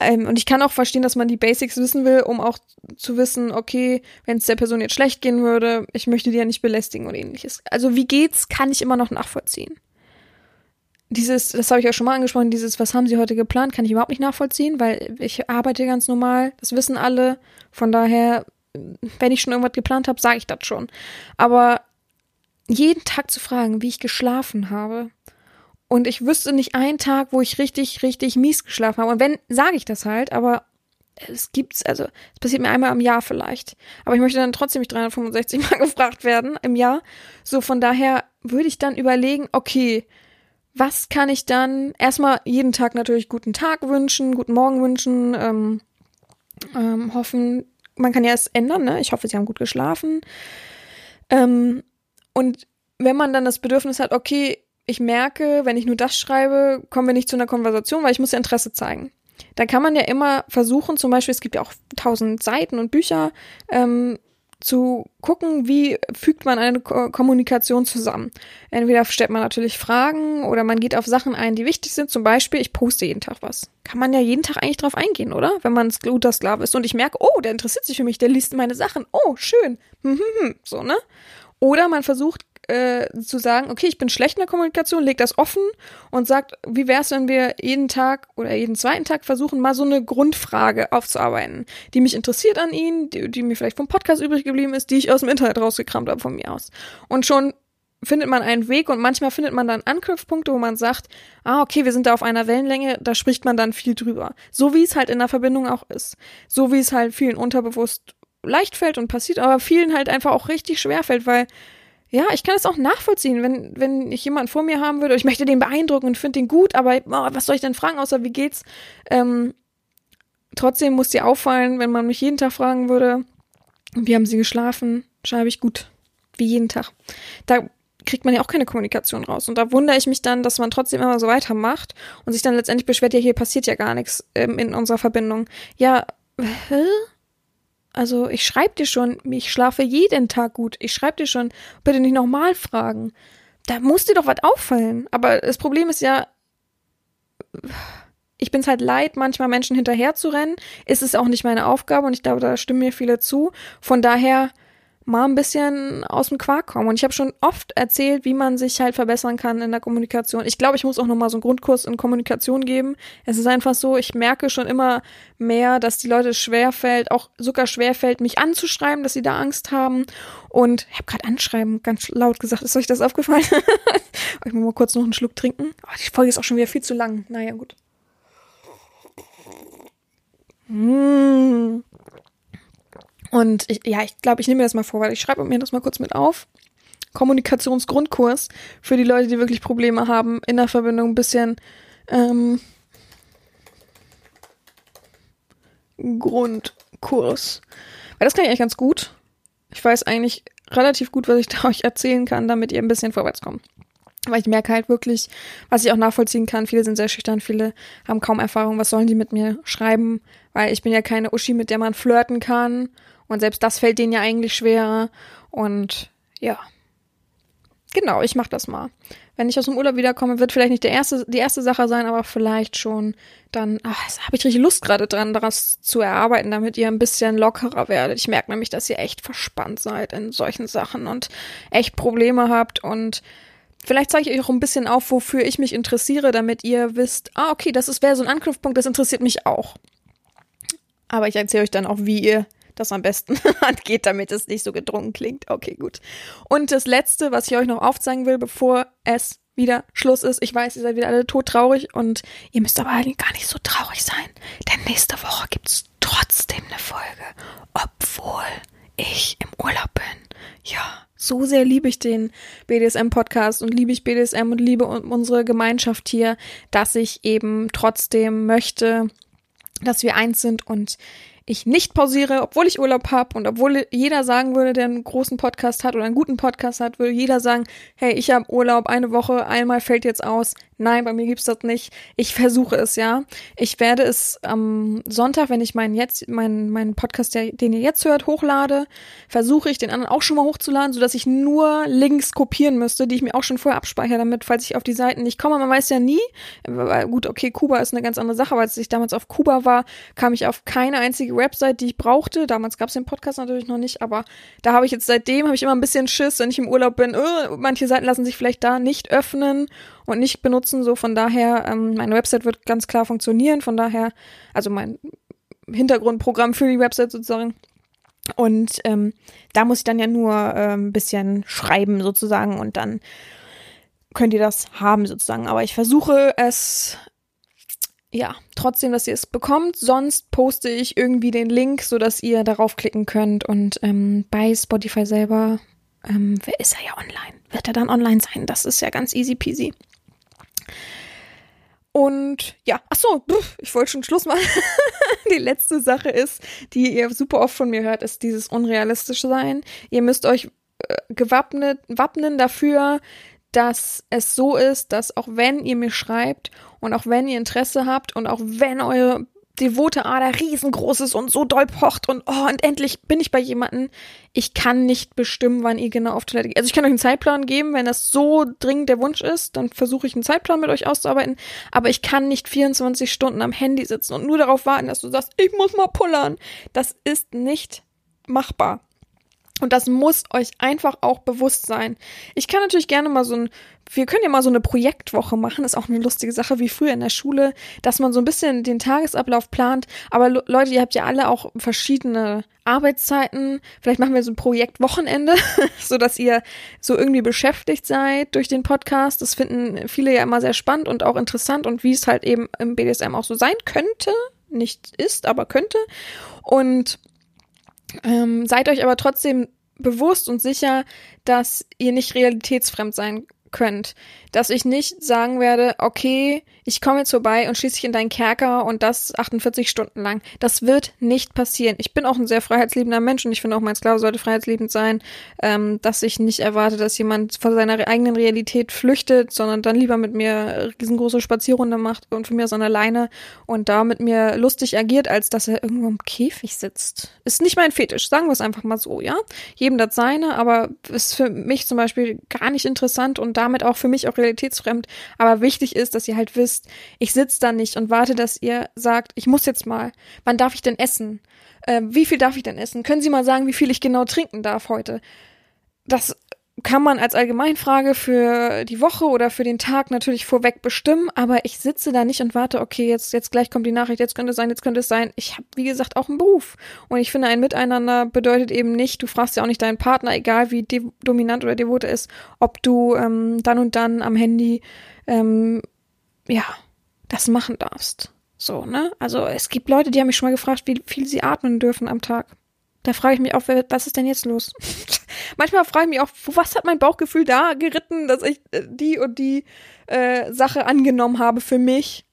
B: Ähm, und ich kann auch verstehen, dass man die Basics wissen will, um auch zu wissen, okay, wenn es der Person jetzt schlecht gehen würde, ich möchte die ja nicht belästigen oder ähnliches. Also wie geht's, kann ich immer noch nachvollziehen. Dieses, das habe ich ja schon mal angesprochen, dieses, was haben Sie heute geplant, kann ich überhaupt nicht nachvollziehen, weil ich arbeite ganz normal, das wissen alle. Von daher, wenn ich schon irgendwas geplant habe, sage ich das schon. Aber jeden Tag zu fragen, wie ich geschlafen habe. Und ich wüsste nicht einen Tag, wo ich richtig, richtig mies geschlafen habe. Und wenn, sage ich das halt, aber es gibt's, also, es passiert mir einmal im Jahr vielleicht. Aber ich möchte dann trotzdem nicht 365 Mal gefragt werden im Jahr. So, von daher würde ich dann überlegen, okay, was kann ich dann erstmal jeden Tag natürlich guten Tag wünschen, guten Morgen wünschen, ähm, ähm, hoffen, man kann ja es ändern, ne? Ich hoffe, sie haben gut geschlafen. Ähm, und wenn man dann das Bedürfnis hat, okay, ich merke, wenn ich nur das schreibe, kommen wir nicht zu einer Konversation, weil ich muss ja Interesse zeigen. Dann kann man ja immer versuchen, zum Beispiel, es gibt ja auch tausend Seiten und Bücher, ähm, zu gucken, wie fügt man eine Ko Kommunikation zusammen. Entweder stellt man natürlich Fragen oder man geht auf Sachen ein, die wichtig sind. Zum Beispiel, ich poste jeden Tag was. Kann man ja jeden Tag eigentlich drauf eingehen, oder? Wenn man guter Sklave ist und ich merke, oh, der interessiert sich für mich, der liest meine Sachen. Oh, schön. Hm, hm, hm. So, ne? Oder man versucht äh, zu sagen, okay, ich bin schlecht in der Kommunikation, legt das offen und sagt, wie wäre es, wenn wir jeden Tag oder jeden zweiten Tag versuchen, mal so eine Grundfrage aufzuarbeiten, die mich interessiert an Ihnen, die, die mir vielleicht vom Podcast übrig geblieben ist, die ich aus dem Internet rausgekramt habe von mir aus. Und schon findet man einen Weg und manchmal findet man dann Anknüpfpunkte, wo man sagt, ah, okay, wir sind da auf einer Wellenlänge, da spricht man dann viel drüber. So wie es halt in der Verbindung auch ist. So wie es halt vielen unterbewusst leicht fällt und passiert, aber vielen halt einfach auch richtig schwer fällt, weil ja, ich kann es auch nachvollziehen, wenn, wenn ich jemanden vor mir haben würde, ich möchte den beeindrucken und finde den gut, aber oh, was soll ich denn fragen, außer wie geht's? Ähm, trotzdem muss dir auffallen, wenn man mich jeden Tag fragen würde, wie haben sie geschlafen, schreibe ich gut. Wie jeden Tag. Da kriegt man ja auch keine Kommunikation raus. Und da wundere ich mich dann, dass man trotzdem immer so weitermacht und sich dann letztendlich beschwert, ja, hier passiert ja gar nichts ähm, in unserer Verbindung. Ja, hä? Also ich schreibe dir schon, ich schlafe jeden Tag gut. Ich schreibe dir schon, bitte nicht nochmal fragen. Da muss dir doch was auffallen. Aber das Problem ist ja, ich bin es halt leid, manchmal Menschen hinterher zu rennen. Ist es auch nicht meine Aufgabe und ich glaube, da stimmen mir viele zu. Von daher mal ein bisschen aus dem Quark kommen. Und ich habe schon oft erzählt, wie man sich halt verbessern kann in der Kommunikation. Ich glaube, ich muss auch noch mal so einen Grundkurs in Kommunikation geben. Es ist einfach so, ich merke schon immer mehr, dass die Leute schwerfällt, auch sogar schwerfällt, mich anzuschreiben, dass sie da Angst haben. Und ich habe gerade anschreiben ganz laut gesagt. Ist euch das aufgefallen? ich muss mal kurz noch einen Schluck trinken. Oh, die Folge ist auch schon wieder viel zu lang. Naja, gut. Mmh. Und ich, ja, ich glaube, ich nehme mir das mal vor, weil ich schreibe mir das mal kurz mit auf. Kommunikationsgrundkurs für die Leute, die wirklich Probleme haben in der Verbindung ein bisschen ähm, Grundkurs. Weil das kann ich eigentlich ganz gut. Ich weiß eigentlich relativ gut, was ich da euch erzählen kann, damit ihr ein bisschen vorwärts kommt. Weil ich merke halt wirklich, was ich auch nachvollziehen kann, viele sind sehr schüchtern, viele haben kaum Erfahrung, was sollen die mit mir schreiben, weil ich bin ja keine Uschi, mit der man flirten kann und selbst das fällt denen ja eigentlich schwerer. Und ja. Genau, ich mach das mal. Wenn ich aus dem Urlaub wiederkomme, wird vielleicht nicht der erste, die erste Sache sein, aber vielleicht schon dann, ach, habe ich richtig Lust gerade dran, daraus zu erarbeiten, damit ihr ein bisschen lockerer werdet. Ich merke nämlich, dass ihr echt verspannt seid in solchen Sachen und echt Probleme habt und Vielleicht zeige ich euch auch ein bisschen auf, wofür ich mich interessiere, damit ihr wisst, ah, okay, das wäre so ein Anknüpfpunkt, das interessiert mich auch. Aber ich erzähle euch dann auch, wie ihr das am besten angeht, damit es nicht so gedrungen klingt. Okay, gut. Und das letzte, was ich euch noch aufzeigen will, bevor es wieder Schluss ist. Ich weiß, ihr seid wieder alle todtraurig und ihr müsst aber eigentlich gar nicht so traurig sein, denn nächste Woche gibt's trotzdem eine Folge, obwohl ich im Urlaub bin. Ja, so sehr liebe ich den BDSM-Podcast und liebe ich BDSM und liebe unsere Gemeinschaft hier, dass ich eben trotzdem möchte, dass wir eins sind und ich nicht pausiere, obwohl ich Urlaub habe und obwohl jeder sagen würde, der einen großen Podcast hat oder einen guten Podcast hat, würde jeder sagen, hey, ich habe Urlaub eine Woche, einmal fällt jetzt aus. Nein, bei mir gibt's das nicht. Ich versuche es, ja. Ich werde es am Sonntag, wenn ich meinen jetzt meinen meinen Podcast, der, den ihr jetzt hört, hochlade, versuche ich den anderen auch schon mal hochzuladen, sodass ich nur Links kopieren müsste, die ich mir auch schon vorher abspeichere, damit falls ich auf die Seiten nicht komme, man weiß ja nie. Gut, okay, Kuba ist eine ganz andere Sache, weil als ich damals auf Kuba war, kam ich auf keine einzige Website, die ich brauchte. Damals gab's den Podcast natürlich noch nicht, aber da habe ich jetzt seitdem habe ich immer ein bisschen Schiss, wenn ich im Urlaub bin. Oh, manche Seiten lassen sich vielleicht da nicht öffnen und nicht benutzen. So von daher, ähm, meine Website wird ganz klar funktionieren. Von daher, also mein Hintergrundprogramm für die Website sozusagen. Und ähm, da muss ich dann ja nur äh, ein bisschen schreiben sozusagen und dann könnt ihr das haben sozusagen. Aber ich versuche es ja, trotzdem, dass ihr es bekommt. Sonst poste ich irgendwie den Link, so dass ihr darauf klicken könnt. Und ähm, bei Spotify selber ähm, ist er ja online. Wird er dann online sein? Das ist ja ganz easy peasy. Und ja, ach so, ich wollte schon Schluss machen. die letzte Sache ist, die ihr super oft von mir hört, ist dieses unrealistische Sein. Ihr müsst euch äh, gewappnet, wappnen dafür, dass es so ist, dass auch wenn ihr mir schreibt und auch wenn ihr Interesse habt und auch wenn eure devote Ader riesengroß ist und so doll pocht und oh, und endlich bin ich bei jemanden. Ich kann nicht bestimmen, wann ihr genau auf Toilette geht. Also ich kann euch einen Zeitplan geben, wenn das so dringend der Wunsch ist, dann versuche ich einen Zeitplan mit euch auszuarbeiten. Aber ich kann nicht 24 Stunden am Handy sitzen und nur darauf warten, dass du sagst, ich muss mal pullern. Das ist nicht machbar. Und das muss euch einfach auch bewusst sein. Ich kann natürlich gerne mal so ein, wir können ja mal so eine Projektwoche machen, ist auch eine lustige Sache, wie früher in der Schule, dass man so ein bisschen den Tagesablauf plant. Aber Leute, ihr habt ja alle auch verschiedene Arbeitszeiten. Vielleicht machen wir so ein Projektwochenende, so dass ihr so irgendwie beschäftigt seid durch den Podcast. Das finden viele ja immer sehr spannend und auch interessant und wie es halt eben im BDSM auch so sein könnte. Nicht ist, aber könnte. Und ähm, seid euch aber trotzdem bewusst und sicher, dass ihr nicht realitätsfremd sein könnt. Dass ich nicht sagen werde, okay, ich komme jetzt vorbei und schließe dich in deinen Kerker und das 48 Stunden lang. Das wird nicht passieren. Ich bin auch ein sehr freiheitsliebender Mensch und ich finde auch, mein Sklave sollte freiheitsliebend sein, ähm, dass ich nicht erwarte, dass jemand von seiner eigenen Realität flüchtet, sondern dann lieber mit mir riesengroße Spazierrunde macht und für mir so eine Leine und da mit mir lustig agiert, als dass er irgendwo im Käfig sitzt. Ist nicht mein Fetisch, sagen wir es einfach mal so, ja? Jedem das seine, aber ist für mich zum Beispiel gar nicht interessant und damit auch für mich auch realitätsfremd. Aber wichtig ist, dass ihr halt wisst, ich sitze da nicht und warte, dass ihr sagt, ich muss jetzt mal. Wann darf ich denn essen? Äh, wie viel darf ich denn essen? Können Sie mal sagen, wie viel ich genau trinken darf heute? Das kann man als Allgemeinfrage für die Woche oder für den Tag natürlich vorweg bestimmen, aber ich sitze da nicht und warte, okay, jetzt, jetzt gleich kommt die Nachricht, jetzt könnte es sein, jetzt könnte es sein. Ich habe, wie gesagt, auch einen Beruf. Und ich finde, ein Miteinander bedeutet eben nicht, du fragst ja auch nicht deinen Partner, egal wie dominant oder devot er ist, ob du ähm, dann und dann am Handy, ähm, ja, das machen darfst. So, ne? Also es gibt Leute, die haben mich schon mal gefragt, wie viel sie atmen dürfen am Tag. Da frage ich mich auch, was ist denn jetzt los? Manchmal frage ich mich auch, was hat mein Bauchgefühl da geritten, dass ich äh, die und die äh, Sache angenommen habe für mich.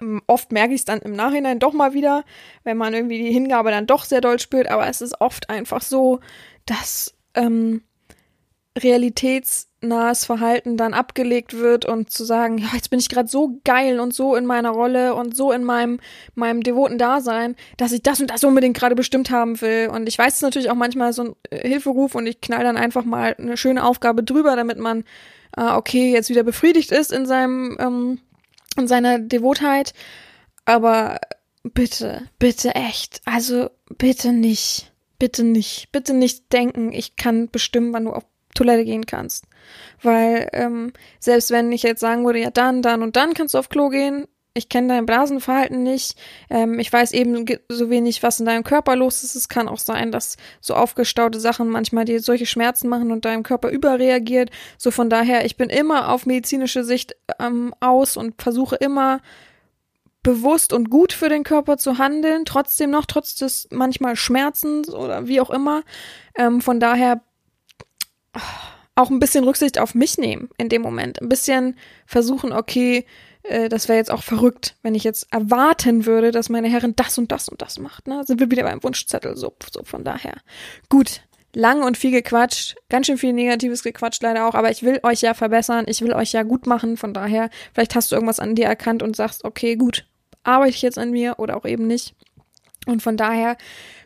B: Ähm, oft merke ich es dann im Nachhinein doch mal wieder, wenn man irgendwie die Hingabe dann doch sehr doll spürt, aber es ist oft einfach so, dass ähm, realitätsnahes Verhalten dann abgelegt wird und zu sagen, ja, jetzt bin ich gerade so geil und so in meiner Rolle und so in meinem, meinem devoten Dasein, dass ich das und das unbedingt gerade bestimmt haben will. Und ich weiß es natürlich auch manchmal so ein äh, Hilferuf und ich knall dann einfach mal eine schöne Aufgabe drüber, damit man, äh, okay, jetzt wieder befriedigt ist in seinem, ähm, in seiner Devotheit. Aber bitte, bitte echt, also bitte nicht. Bitte nicht, bitte nicht denken, ich kann bestimmen, wann du auf Toilette gehen kannst. Weil ähm, selbst wenn ich jetzt sagen würde, ja dann, dann und dann kannst du auf Klo gehen, ich kenne dein Blasenverhalten nicht, ähm, ich weiß eben so wenig, was in deinem Körper los ist. Es kann auch sein, dass so aufgestaute Sachen manchmal dir solche Schmerzen machen und deinem Körper überreagiert. So von daher, ich bin immer auf medizinische Sicht ähm, aus und versuche immer bewusst und gut für den Körper zu handeln, trotzdem noch, trotz des manchmal Schmerzens oder wie auch immer. Ähm, von daher auch ein bisschen Rücksicht auf mich nehmen in dem Moment. Ein bisschen versuchen, okay, äh, das wäre jetzt auch verrückt, wenn ich jetzt erwarten würde, dass meine Herrin das und das und das macht. Ne? Sind wir wieder beim Wunschzettel, so, so von daher. Gut, lang und viel gequatscht, ganz schön viel Negatives gequatscht leider auch, aber ich will euch ja verbessern, ich will euch ja gut machen, von daher, vielleicht hast du irgendwas an dir erkannt und sagst, okay, gut, arbeite ich jetzt an mir oder auch eben nicht. Und von daher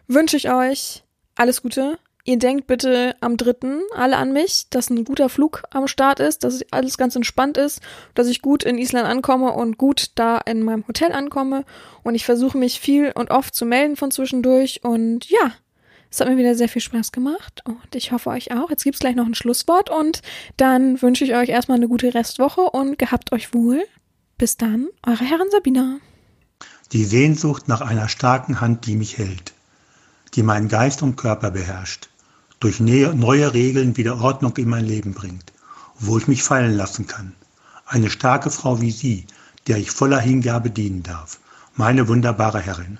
B: wünsche ich euch alles Gute, Ihr denkt bitte am dritten alle an mich, dass ein guter Flug am Start ist, dass alles ganz entspannt ist, dass ich gut in Island ankomme und gut da in meinem Hotel ankomme. Und ich versuche mich viel und oft zu melden von zwischendurch. Und ja, es hat mir wieder sehr viel Spaß gemacht und ich hoffe euch auch. Jetzt gibt's gleich noch ein Schlusswort und dann wünsche ich euch erstmal eine gute Restwoche und gehabt euch wohl. Bis dann, eure Herren Sabina.
C: Die Sehnsucht nach einer starken Hand, die mich hält, die meinen Geist und Körper beherrscht durch neue Regeln wieder Ordnung in mein Leben bringt, wo ich mich fallen lassen kann. Eine starke Frau wie Sie, der ich voller Hingabe dienen darf. Meine wunderbare Herrin.